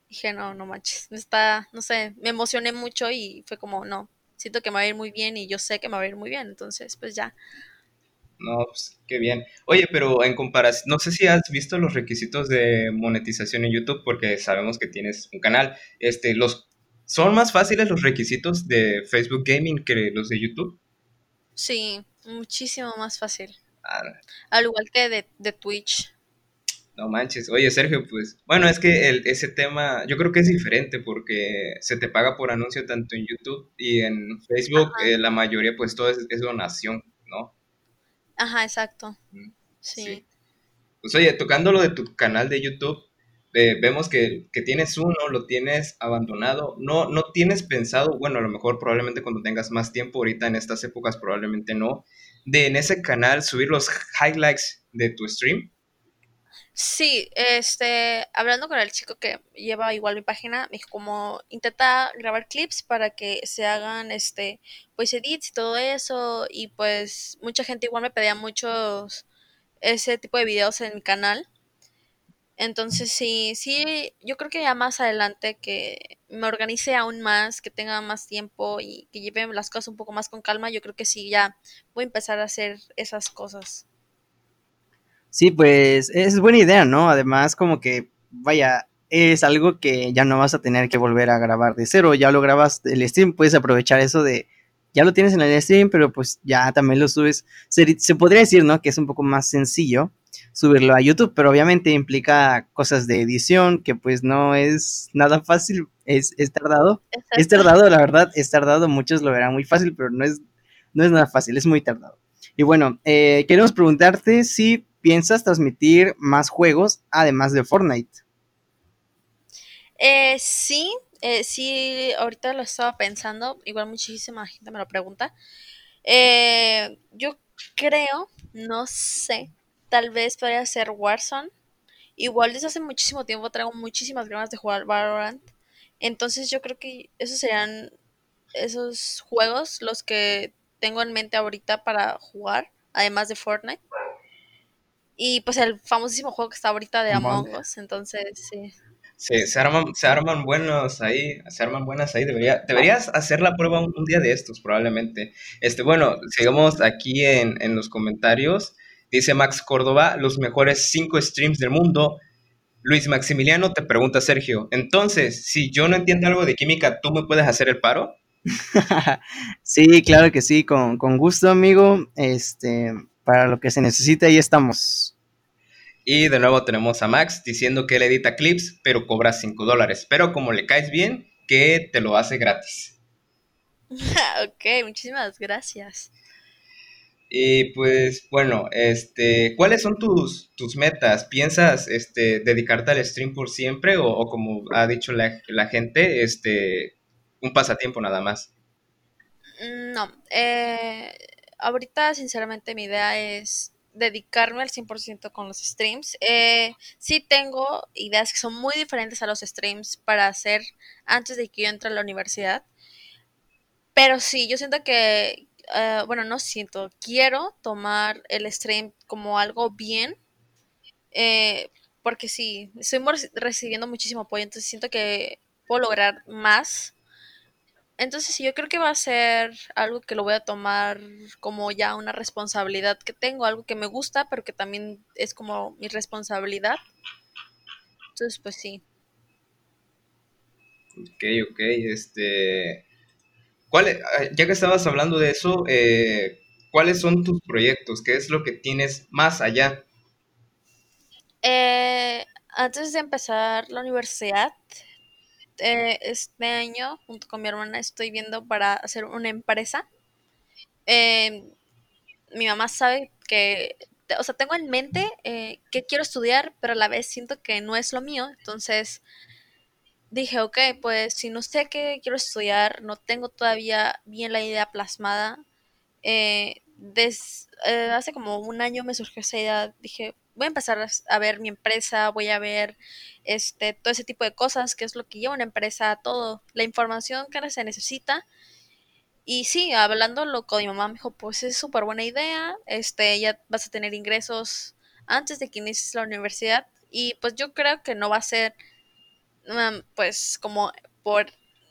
[SPEAKER 5] Dije, no, no manches. Está, no sé, me emocioné mucho y fue como, no, siento que me va a ir muy bien y yo sé que me va a ir muy bien. Entonces, pues ya.
[SPEAKER 1] No, pues qué bien. Oye, pero en comparación, no sé si has visto los requisitos de monetización en YouTube, porque sabemos que tienes un canal. Este, los, ¿son más fáciles los requisitos de Facebook Gaming que los de YouTube?
[SPEAKER 5] Sí, muchísimo más fácil. Al igual que de, de Twitch.
[SPEAKER 1] No manches. Oye, Sergio, pues, bueno, es que el- ese tema yo creo que es diferente porque se te paga por anuncio tanto en YouTube y en Facebook, eh, la mayoría, pues, todo es, es donación, ¿no?
[SPEAKER 5] Ajá, exacto.
[SPEAKER 1] Mm,
[SPEAKER 5] Sí.
[SPEAKER 1] Pues, oye, tocando lo de tu canal de YouTube, vemos que, que tienes uno, lo tienes abandonado, no, no tienes pensado, bueno, a lo mejor probablemente cuando tengas más tiempo, ahorita en estas épocas probablemente no, de en ese canal subir los highlights de tu stream.
[SPEAKER 5] Sí, este, hablando con el chico que lleva igual mi página, me dijo como intenta grabar clips para que se hagan este, pues edits y todo eso, y pues mucha gente igual me pedía muchos ese tipo de videos en mi canal. Entonces sí, sí, yo creo que ya más adelante que me organice aún más, que tenga más tiempo y que lleve las cosas un poco más con calma, yo creo que sí, ya voy a empezar a hacer esas cosas.
[SPEAKER 2] Sí, pues es buena idea, ¿no? Además, como que, vaya, es algo que ya no vas a tener que volver a grabar de cero, ya lo grabas el stream, puedes aprovechar eso de, ya lo tienes en el stream, pero pues ya también lo subes. Se, se podría decir, ¿no? Que es un poco más sencillo subirlo a YouTube, pero obviamente implica cosas de edición que pues no es nada fácil, es, es tardado.
[SPEAKER 5] Exacto.
[SPEAKER 2] Es tardado, la verdad, es tardado, muchos lo verán muy fácil, pero no es, no es nada fácil, es muy tardado. Y bueno, eh, queremos preguntarte si piensas transmitir más juegos además de Fortnite.
[SPEAKER 5] Eh, sí, eh, sí, ahorita lo estaba pensando, igual muchísima gente me lo pregunta. Eh, yo creo, no sé, tal vez podría ser Warzone. Igual desde hace muchísimo tiempo traigo muchísimas ganas de jugar Valorant. Entonces yo creo que esos serían esos juegos los que tengo en mente ahorita para jugar, además de Fortnite. Y pues el famosísimo juego que está ahorita de
[SPEAKER 2] Among
[SPEAKER 5] Among Us, entonces sí.
[SPEAKER 1] Se, arman, se arman buenos ahí, se arman buenas ahí. Debería, deberías hacer la prueba un, un día de estos, probablemente. Este, bueno, sigamos aquí en, en los comentarios. Dice Max Córdoba, los mejores cinco streams del mundo. Luis Maximiliano te pregunta, Sergio, entonces, si yo no entiendo algo de química, ¿tú me puedes hacer el paro?
[SPEAKER 2] sí, claro que sí, con, con gusto, amigo. Este, para lo que se necesite, ahí estamos.
[SPEAKER 1] Y de nuevo tenemos a Max diciendo que él edita clips, pero cobra 5 dólares. Pero como le caes bien, que te lo hace gratis.
[SPEAKER 5] ok, muchísimas gracias.
[SPEAKER 1] Y pues bueno, este, ¿cuáles son tus, tus metas? ¿Piensas este, dedicarte al stream por siempre o, o como ha dicho la, la gente, este, un pasatiempo nada más?
[SPEAKER 5] Mm, No, eh, ahorita sinceramente mi idea es dedicarme al 100% con los streams. Eh, sí tengo ideas que son muy diferentes a los streams para hacer antes de que yo entre a la universidad, pero sí, yo siento que, eh, bueno, no siento, quiero tomar el stream como algo bien, eh, porque sí, estoy recibiendo muchísimo apoyo, entonces siento que puedo lograr más. Entonces yo creo que va a ser algo que lo voy a tomar como ya una responsabilidad que tengo, algo que me gusta, pero que también es como mi responsabilidad. Entonces, pues sí.
[SPEAKER 1] Ok, ok, este, ¿cuál, ah, ya que estabas hablando de eso, eh, ¿cuáles son tus proyectos? ¿Qué es lo que tienes más allá?
[SPEAKER 5] Eh, antes de empezar la universidad, eh, este año, junto con mi hermana, estoy viendo para hacer una empresa. Eh, mi mamá sabe que, o sea, tengo en mente eh, que quiero estudiar, pero a la vez siento que no es lo mío. Entonces dije, ok, pues si no sé qué quiero estudiar, no tengo todavía bien la idea plasmada. eh, des- hace como un año me surgió esa idea. Dije, voy a empezar a, ver mi empresa, voy a ver este, todo ese tipo de cosas, qué es lo que lleva una empresa, todo, la información que se necesita. Y sí, hablándolo con mi mamá, me dijo, pues es súper buena idea, este, ya vas a tener ingresos antes de que inicies la universidad y pues yo creo que no va a ser, um, pues como por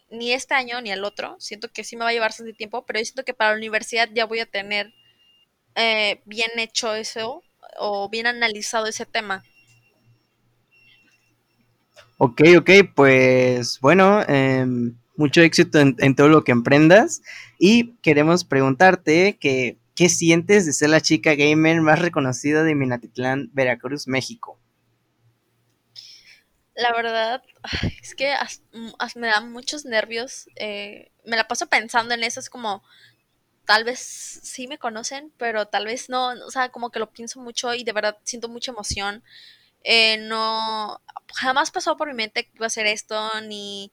[SPEAKER 5] ni este año ni el otro, siento que sí me va a llevar bastante tiempo, pero yo siento que para la universidad ya voy a tener eh, bien hecho eso o bien analizado ese tema.
[SPEAKER 2] Ok, ok, pues bueno, em, mucho éxito en, en todo lo que emprendas y queremos preguntarte que, ¿qué sientes de ser la chica gamer más reconocida de Minatitlán, Veracruz, México?
[SPEAKER 5] La verdad, es que as- m- as- me dan muchos nervios, eh, me la paso pensando en eso, es como tal vez sí me conocen, pero tal vez no, o sea, como que lo pienso mucho y de verdad siento mucha emoción. Eh, no, jamás pasó por mi mente que iba a hacer esto, ni,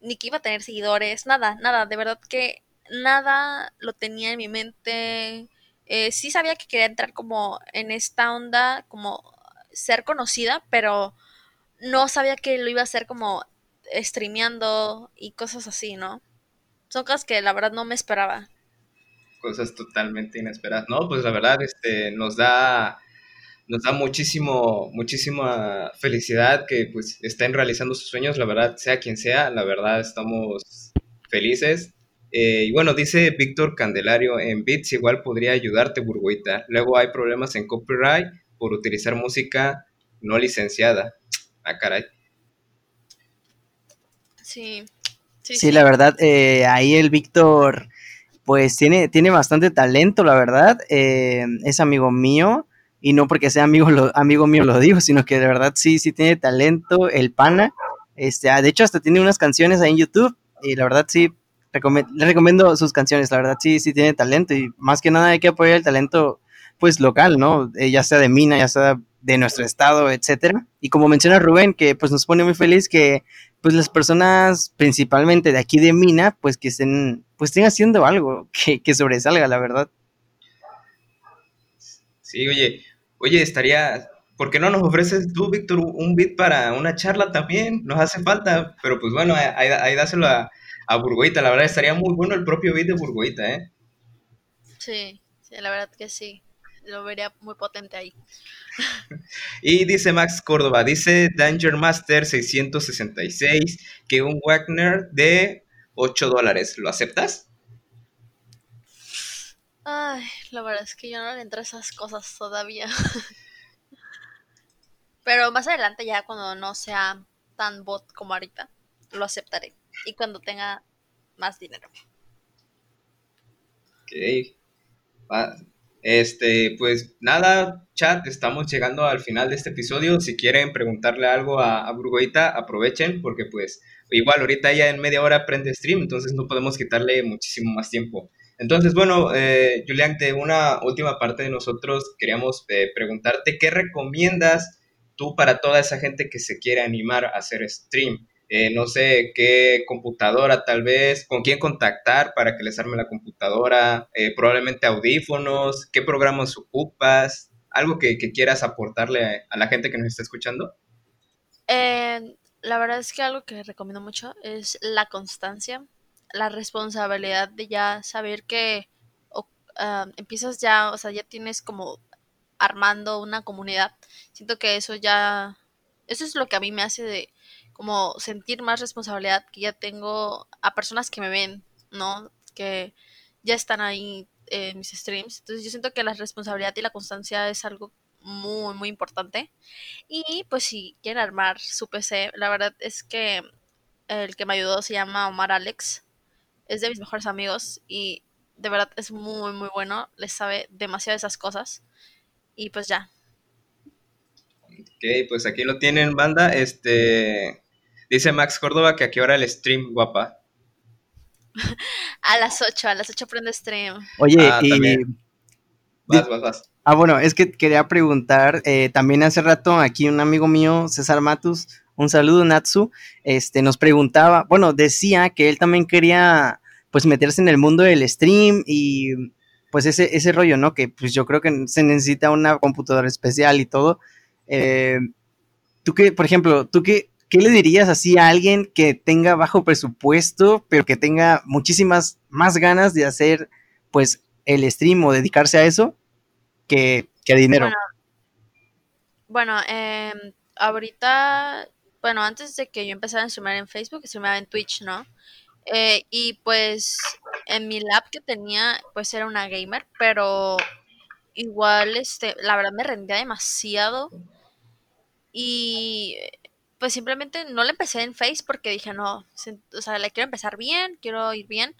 [SPEAKER 5] ni que iba a tener seguidores, nada, nada, de verdad que nada lo tenía en mi mente. Eh, sí sabía que quería entrar como en esta onda, como ser conocida, pero no sabía que lo iba a hacer como streameando y cosas así, ¿no? Son cosas que la verdad no me esperaba.
[SPEAKER 1] Cosas totalmente inesperadas. No, pues la verdad, este, nos da nos da muchísimo, muchísima felicidad que pues estén realizando sus sueños, la verdad, sea quien sea, la verdad estamos felices. Eh, y bueno, dice Víctor Candelario, en Beats igual podría ayudarte, Burguita. Luego hay problemas en copyright por utilizar música no licenciada. Ah, caray.
[SPEAKER 5] Sí.
[SPEAKER 2] Sí, la verdad, eh, ahí el Víctor, pues tiene, tiene bastante talento, la verdad. Eh, es amigo mío y no porque sea amigo, lo, amigo mío lo digo, sino que de verdad sí, sí tiene talento, el pana. Este, ah, de hecho, hasta tiene unas canciones ahí en YouTube y la verdad sí, le recomiendo sus canciones, la verdad sí, sí tiene talento y más que nada hay que apoyar el talento pues local, ¿no? Eh, ya sea de Mina, ya sea de nuestro estado, etcétera. Y como menciona Rubén, que pues nos pone muy feliz que pues las personas principalmente de aquí de Mina, pues que estén, pues estén haciendo algo que, que sobresalga, la verdad.
[SPEAKER 1] Sí, oye, oye, estaría, ¿por qué no nos ofreces tú, Víctor, un beat para una charla también? Nos hace falta, pero pues bueno, ahí, ahí dáselo a, a Burgoita, la verdad estaría muy bueno el propio beat de Burgoita, ¿eh?
[SPEAKER 5] Sí, sí, la verdad que sí lo vería muy potente ahí.
[SPEAKER 1] Y dice Max Córdoba, dice Danger Master 666 que un Wagner de 8 dólares. ¿Lo aceptas?
[SPEAKER 5] Ay, la verdad es que yo no le entro a esas cosas todavía. Pero más adelante, ya cuando no sea tan bot como ahorita, lo aceptaré. Y cuando tenga más dinero.
[SPEAKER 1] Ok. Este, pues nada, chat, estamos llegando al final de este episodio. Si quieren preguntarle algo a, a Burgoita, aprovechen, porque pues igual ahorita ya en media hora prende stream, entonces no podemos quitarle muchísimo más tiempo. Entonces, bueno, eh, Julián, de una última parte de nosotros queríamos eh, preguntarte qué recomiendas tú para toda esa gente que se quiere animar a hacer stream. Eh, no sé qué computadora tal vez, con quién contactar para que les arme la computadora, eh, probablemente audífonos, qué programas ocupas, algo que, quieras aportarle a, la gente que nos está escuchando.
[SPEAKER 5] Eh, la verdad es que algo que recomiendo mucho es la constancia, la responsabilidad de ya saber que ah, empiezas ya, o sea, ya tienes como armando una comunidad. Siento que eso ya, eso es lo que a mí me hace de como sentir más responsabilidad que ya tengo a personas que me ven, ¿no? Que ya están ahí en mis streams. Entonces yo siento que la responsabilidad y la constancia es algo muy, muy importante. Y pues si quieren armar su PC, la verdad es que el que me ayudó se llama Omar Alex. Es de mis mejores amigos y de verdad es muy, muy bueno. Les sabe demasiado de esas cosas. Y pues ya.
[SPEAKER 1] Ok, pues aquí lo tienen, banda. Este, Dice Max Córdoba que a qué hora el stream, guapa.
[SPEAKER 5] a las 8, a las 8 prende stream.
[SPEAKER 2] Oye, ah, y... Vas, vas, vas. Ah, bueno, es que quería preguntar, eh, también hace rato aquí un amigo mío, César Matus, un saludo Natsu, este, nos preguntaba, bueno, decía que él también quería pues meterse en el mundo del stream y pues ese, ese rollo, ¿no? Que pues yo creo que se necesita una computadora especial y todo. Eh, tú que, por ejemplo, tú que ¿qué le dirías así a alguien que tenga bajo presupuesto, pero que tenga muchísimas más ganas de hacer, pues, el stream o dedicarse a eso que, que a dinero?
[SPEAKER 5] Bueno, em, ahorita, bueno, antes de que yo empezara a streamar en Facebook, streamaba en Twitch, ¿no? Eh, y pues en mi lab que tenía, pues era una gamer, pero igual, este, la verdad me rendía demasiado. Y pues simplemente no la empecé en Face porque dije, no, o sea, la quiero empezar bien, quiero ir bien.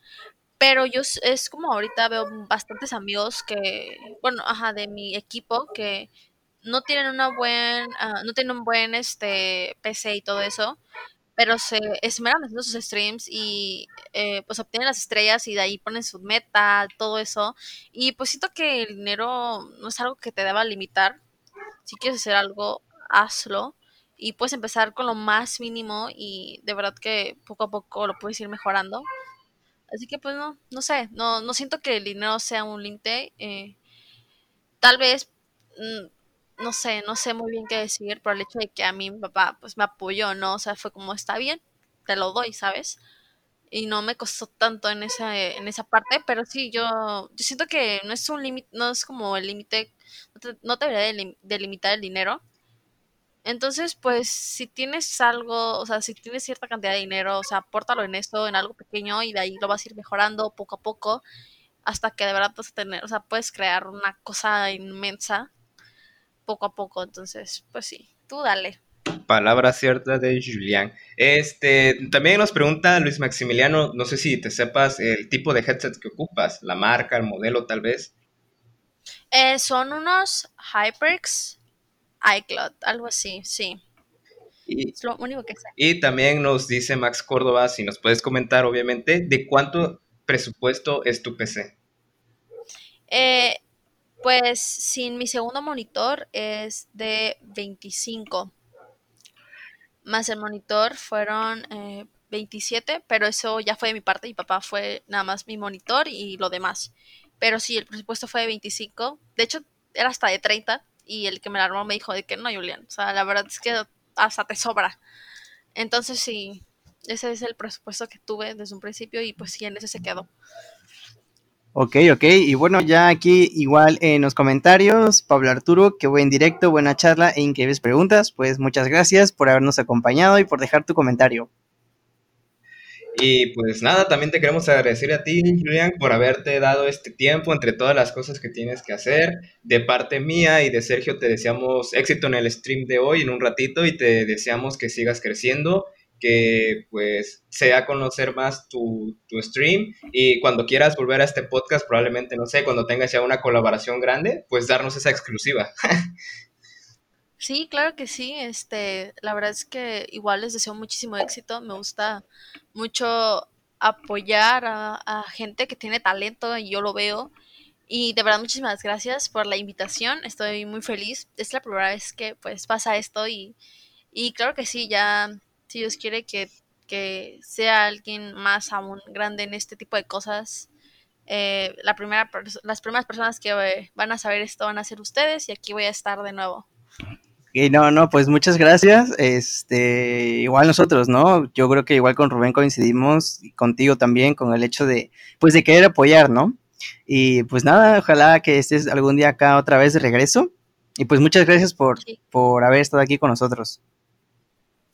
[SPEAKER 5] Pero yo es como ahorita veo bastantes amigos que, bueno, ajá, de mi equipo que no tienen una buen, ah, no tienen un buen este PC y todo eso, pero se esmeran haciendo sus streams y eh, pues obtienen las estrellas y de ahí ponen su meta, todo eso. Y pues siento que el dinero no es algo que te deba limitar. Si quieres hacer algo, hazlo y puedes empezar con lo más mínimo y de verdad que poco a poco lo puedes ir mejorando. Así que pues no, no sé, no, no siento que el dinero sea un límite. Eh, tal vez, mm, no sé, no sé muy bien qué decir por el hecho de que a mí mi papá pues me apoyó, ¿no? O sea, fue como está bien, te lo doy, ¿sabes? y no me costó tanto en esa, en esa parte, pero sí, yo, yo siento que no es un límite, no es como el límite, no te, no te debería delimitar el dinero. Entonces, pues, si tienes algo, o sea, si tienes cierta cantidad de dinero, o sea, apórtalo en esto, en algo pequeño, y de ahí lo vas a ir mejorando poco a poco, hasta que de verdad vas a tener, o sea, puedes crear una cosa inmensa poco a poco. Entonces, pues sí, tú dale.
[SPEAKER 1] Palabra cierta de Julián. Este, también nos pregunta Luis Maximiliano, no sé si te sepas el tipo de headset que ocupas, la marca, el modelo tal vez.
[SPEAKER 5] Eh, son unos HyperX iCloud, algo así, sí.
[SPEAKER 1] Y,
[SPEAKER 5] Es lo único que sé.
[SPEAKER 1] y también nos dice Max Córdoba, si nos puedes comentar, obviamente, de cuánto presupuesto es tu PC.
[SPEAKER 5] Eh, pues sin mi segundo monitor es de 25. Más el monitor fueron eh, 27, pero eso ya fue de mi parte. Mi papá fue nada más mi monitor y lo demás. Pero sí, el presupuesto fue de 25. De hecho, era hasta de 30. Y el que me la armó me dijo de que no, Julián. O sea, la verdad es que hasta te sobra. Entonces sí, ese es el presupuesto que tuve desde un principio y pues sí, en ese se quedó.
[SPEAKER 2] Ok, ok. Y bueno, ya aquí igual en los comentarios, Pablo Arturo, que buen directo, buena charla e increíbles preguntas. Pues muchas gracias por habernos acompañado y por dejar tu comentario.
[SPEAKER 1] Y pues nada, también te queremos agradecer a ti, Julián, por haberte dado este tiempo entre todas las cosas que tienes que hacer. De parte mía y de Sergio te deseamos éxito en el stream de hoy en un ratito y te deseamos que sigas creciendo, que pues sea conocer más tu, tu stream y cuando quieras volver a este podcast, probablemente, no sé, cuando tengas ya una colaboración grande, pues darnos esa exclusiva.
[SPEAKER 5] Sí, claro que sí. Este, la verdad es que igual les deseo muchísimo éxito. Me gusta mucho apoyar a, gente que tiene talento y yo lo veo. Y de verdad muchísimas gracias por la invitación. Estoy muy feliz. Es la primera vez que pues pasa esto y, y claro que sí, ya si Dios quiere que, que sea alguien más aún grande en este tipo de cosas. eh, la primera, las primeras personas que eh, van a saber esto van a ser ustedes y aquí voy a estar de nuevo.
[SPEAKER 2] Y no, no, pues muchas gracias. Este, igual nosotros, ¿no? Yo creo que igual con Rubén coincidimos y contigo también con el hecho de, pues de querer apoyar, ¿no? Y pues nada, ojalá que estés algún día acá otra vez de regreso. Y pues muchas gracias por,
[SPEAKER 5] Sí.
[SPEAKER 2] por haber estado aquí con nosotros.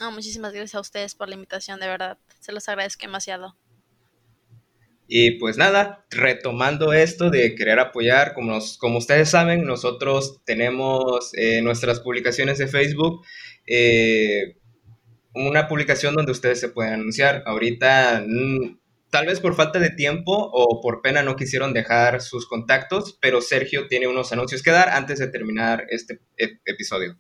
[SPEAKER 5] No, muchísimas gracias a ustedes por la invitación, de verdad. Se los agradezco demasiado.
[SPEAKER 1] Y pues nada, retomando esto de querer apoyar, como, nos- como ustedes saben, nosotros tenemos eh, nuestras publicaciones de Facebook, eh, una publicación donde ustedes se pueden anunciar. Ahorita, mm, tal vez por falta de tiempo o por pena no quisieron dejar sus contactos, pero Sergio tiene unos anuncios que dar antes de terminar este ep- episodio.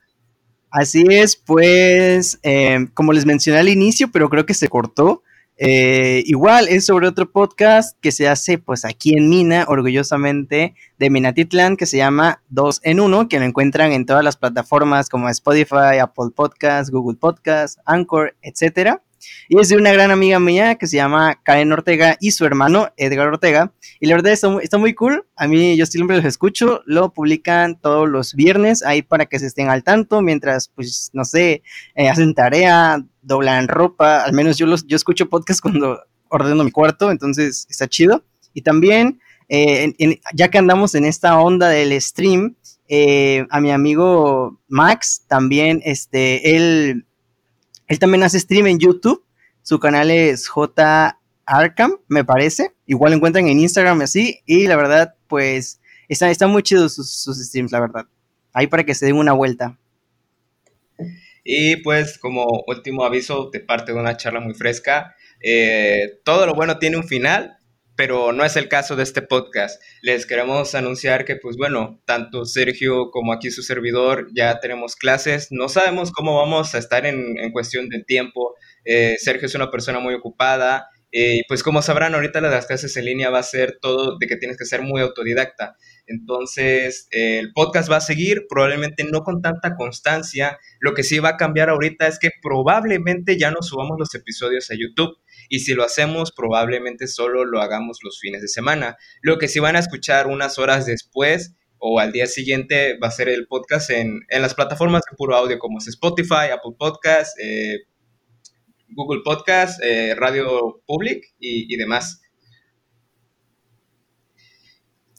[SPEAKER 2] Así es, pues, eh, como les mencioné al inicio, pero creo que se cortó. eh, igual es sobre otro podcast que se hace pues aquí en Mina, orgullosamente de Minatitlán, que se llama 2 en 1, que lo encuentran en todas las plataformas como Spotify, Apple Podcast, Google Podcast, Anchor, etcétera. Y es de una gran amiga mía que se llama Karen Ortega y su hermano Edgar Ortega. Y la verdad está muy, está muy cool. A mí yo siempre los escucho. Lo publican todos los viernes ahí para que se estén al tanto mientras, pues, no sé, eh, hacen tarea, doblan ropa. Al menos yo, los, yo escucho podcast cuando ordeno mi cuarto, entonces está chido. Y también, eh, ya que andamos en esta onda del stream, eh, a mi amigo Max también, este, él, él también hace stream en YouTube. Su canal es J Arkham, me parece. Igual lo encuentran en Instagram así. Y la verdad, pues, están está muy chidos sus, sus streams, la verdad. Ahí para que se den una vuelta.
[SPEAKER 1] Y pues como último aviso de parte de una charla muy fresca, eh, todo lo bueno tiene un final, pero no es el caso de este podcast. Les queremos anunciar que pues bueno, tanto Sergio como aquí su servidor ya tenemos clases, no sabemos cómo vamos a estar en, cuestión de tiempo. Eh, Sergio es una persona muy ocupada. eh, Y pues como sabrán, ahorita las clases en línea va a ser todo de que tienes que ser muy autodidacta. Entonces, el podcast va a seguir, probablemente no con tanta constancia, lo que sí va a cambiar ahorita es que probablemente ya no subamos los episodios a YouTube y si lo hacemos probablemente solo lo hagamos los fines de semana. Lo que sí van a escuchar unas horas después o al día siguiente va a ser el podcast en, en las plataformas de puro audio como es Spotify, Apple Podcast, eh, Google Podcast, eh, Radio Public y, demás.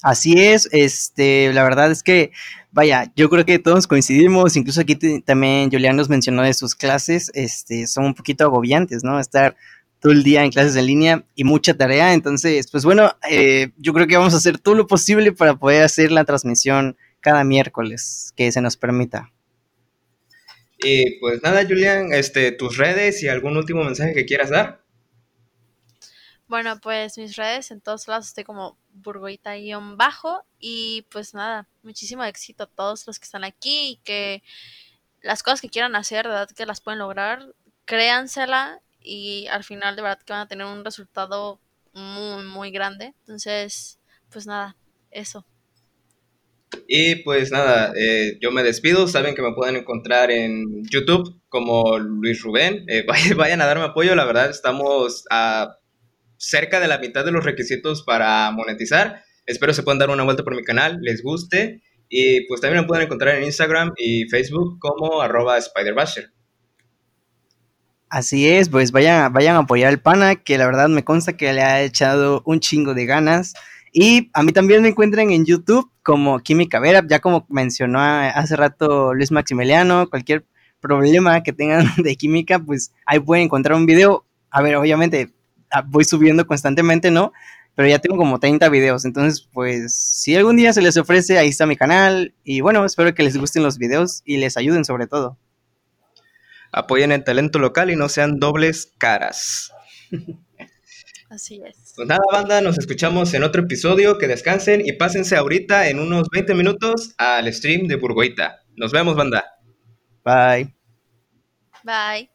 [SPEAKER 2] Así es, este, la verdad es que, vaya, yo creo que todos coincidimos, incluso aquí también Julián nos mencionó de sus clases, este, son un poquito agobiantes, ¿no? Estar todo el día en clases en línea y mucha tarea, entonces, pues bueno, eh, yo creo que vamos a hacer todo lo posible para poder hacer la transmisión cada miércoles que se nos permita.
[SPEAKER 1] Y pues nada, Julián, este, tus redes y algún último mensaje que quieras dar.
[SPEAKER 5] Bueno, pues mis redes en todos lados estoy como burgoita-bajo y pues nada, muchísimo éxito a todos los que están aquí y que las cosas que quieran hacer, de verdad que las pueden lograr, créansela y al final de verdad que van a tener un resultado muy, muy grande. Entonces, pues nada, eso.
[SPEAKER 1] Y pues nada, eh, yo me despido. Saben que me pueden encontrar en YouTube como Luis Rubén. Eh, vayan, a darme apoyo. La verdad, estamos a cerca de la mitad de los requisitos para monetizar. Espero se puedan dar una vuelta por mi canal, les guste. Y pues también me pueden encontrar en Instagram y Facebook como arroba SpiderBasher.
[SPEAKER 2] Así es, pues vayan, vayan a apoyar al pana, que la verdad me consta que le ha echado un chingo de ganas. Y a mí también me encuentran en YouTube como Química Vera, ya como mencionó hace rato Luis Maximiliano, cualquier problema que tengan de química, pues ahí pueden encontrar un video. A ver, obviamente ah, voy subiendo constantemente, ¿no? Pero ya tengo como 30 videos, entonces pues si algún día se les ofrece, ahí está mi canal. Y bueno, espero que les gusten los videos y les ayuden sobre todo.
[SPEAKER 1] Apoyen el talento local y no sean dobles caras.
[SPEAKER 5] Así es.
[SPEAKER 1] Pues nada, banda, nos escuchamos en otro episodio. Que descansen y pásense ahorita en unos 20 minutos al stream de Burgoita. Nos vemos, banda.
[SPEAKER 2] Bye.
[SPEAKER 5] Bye.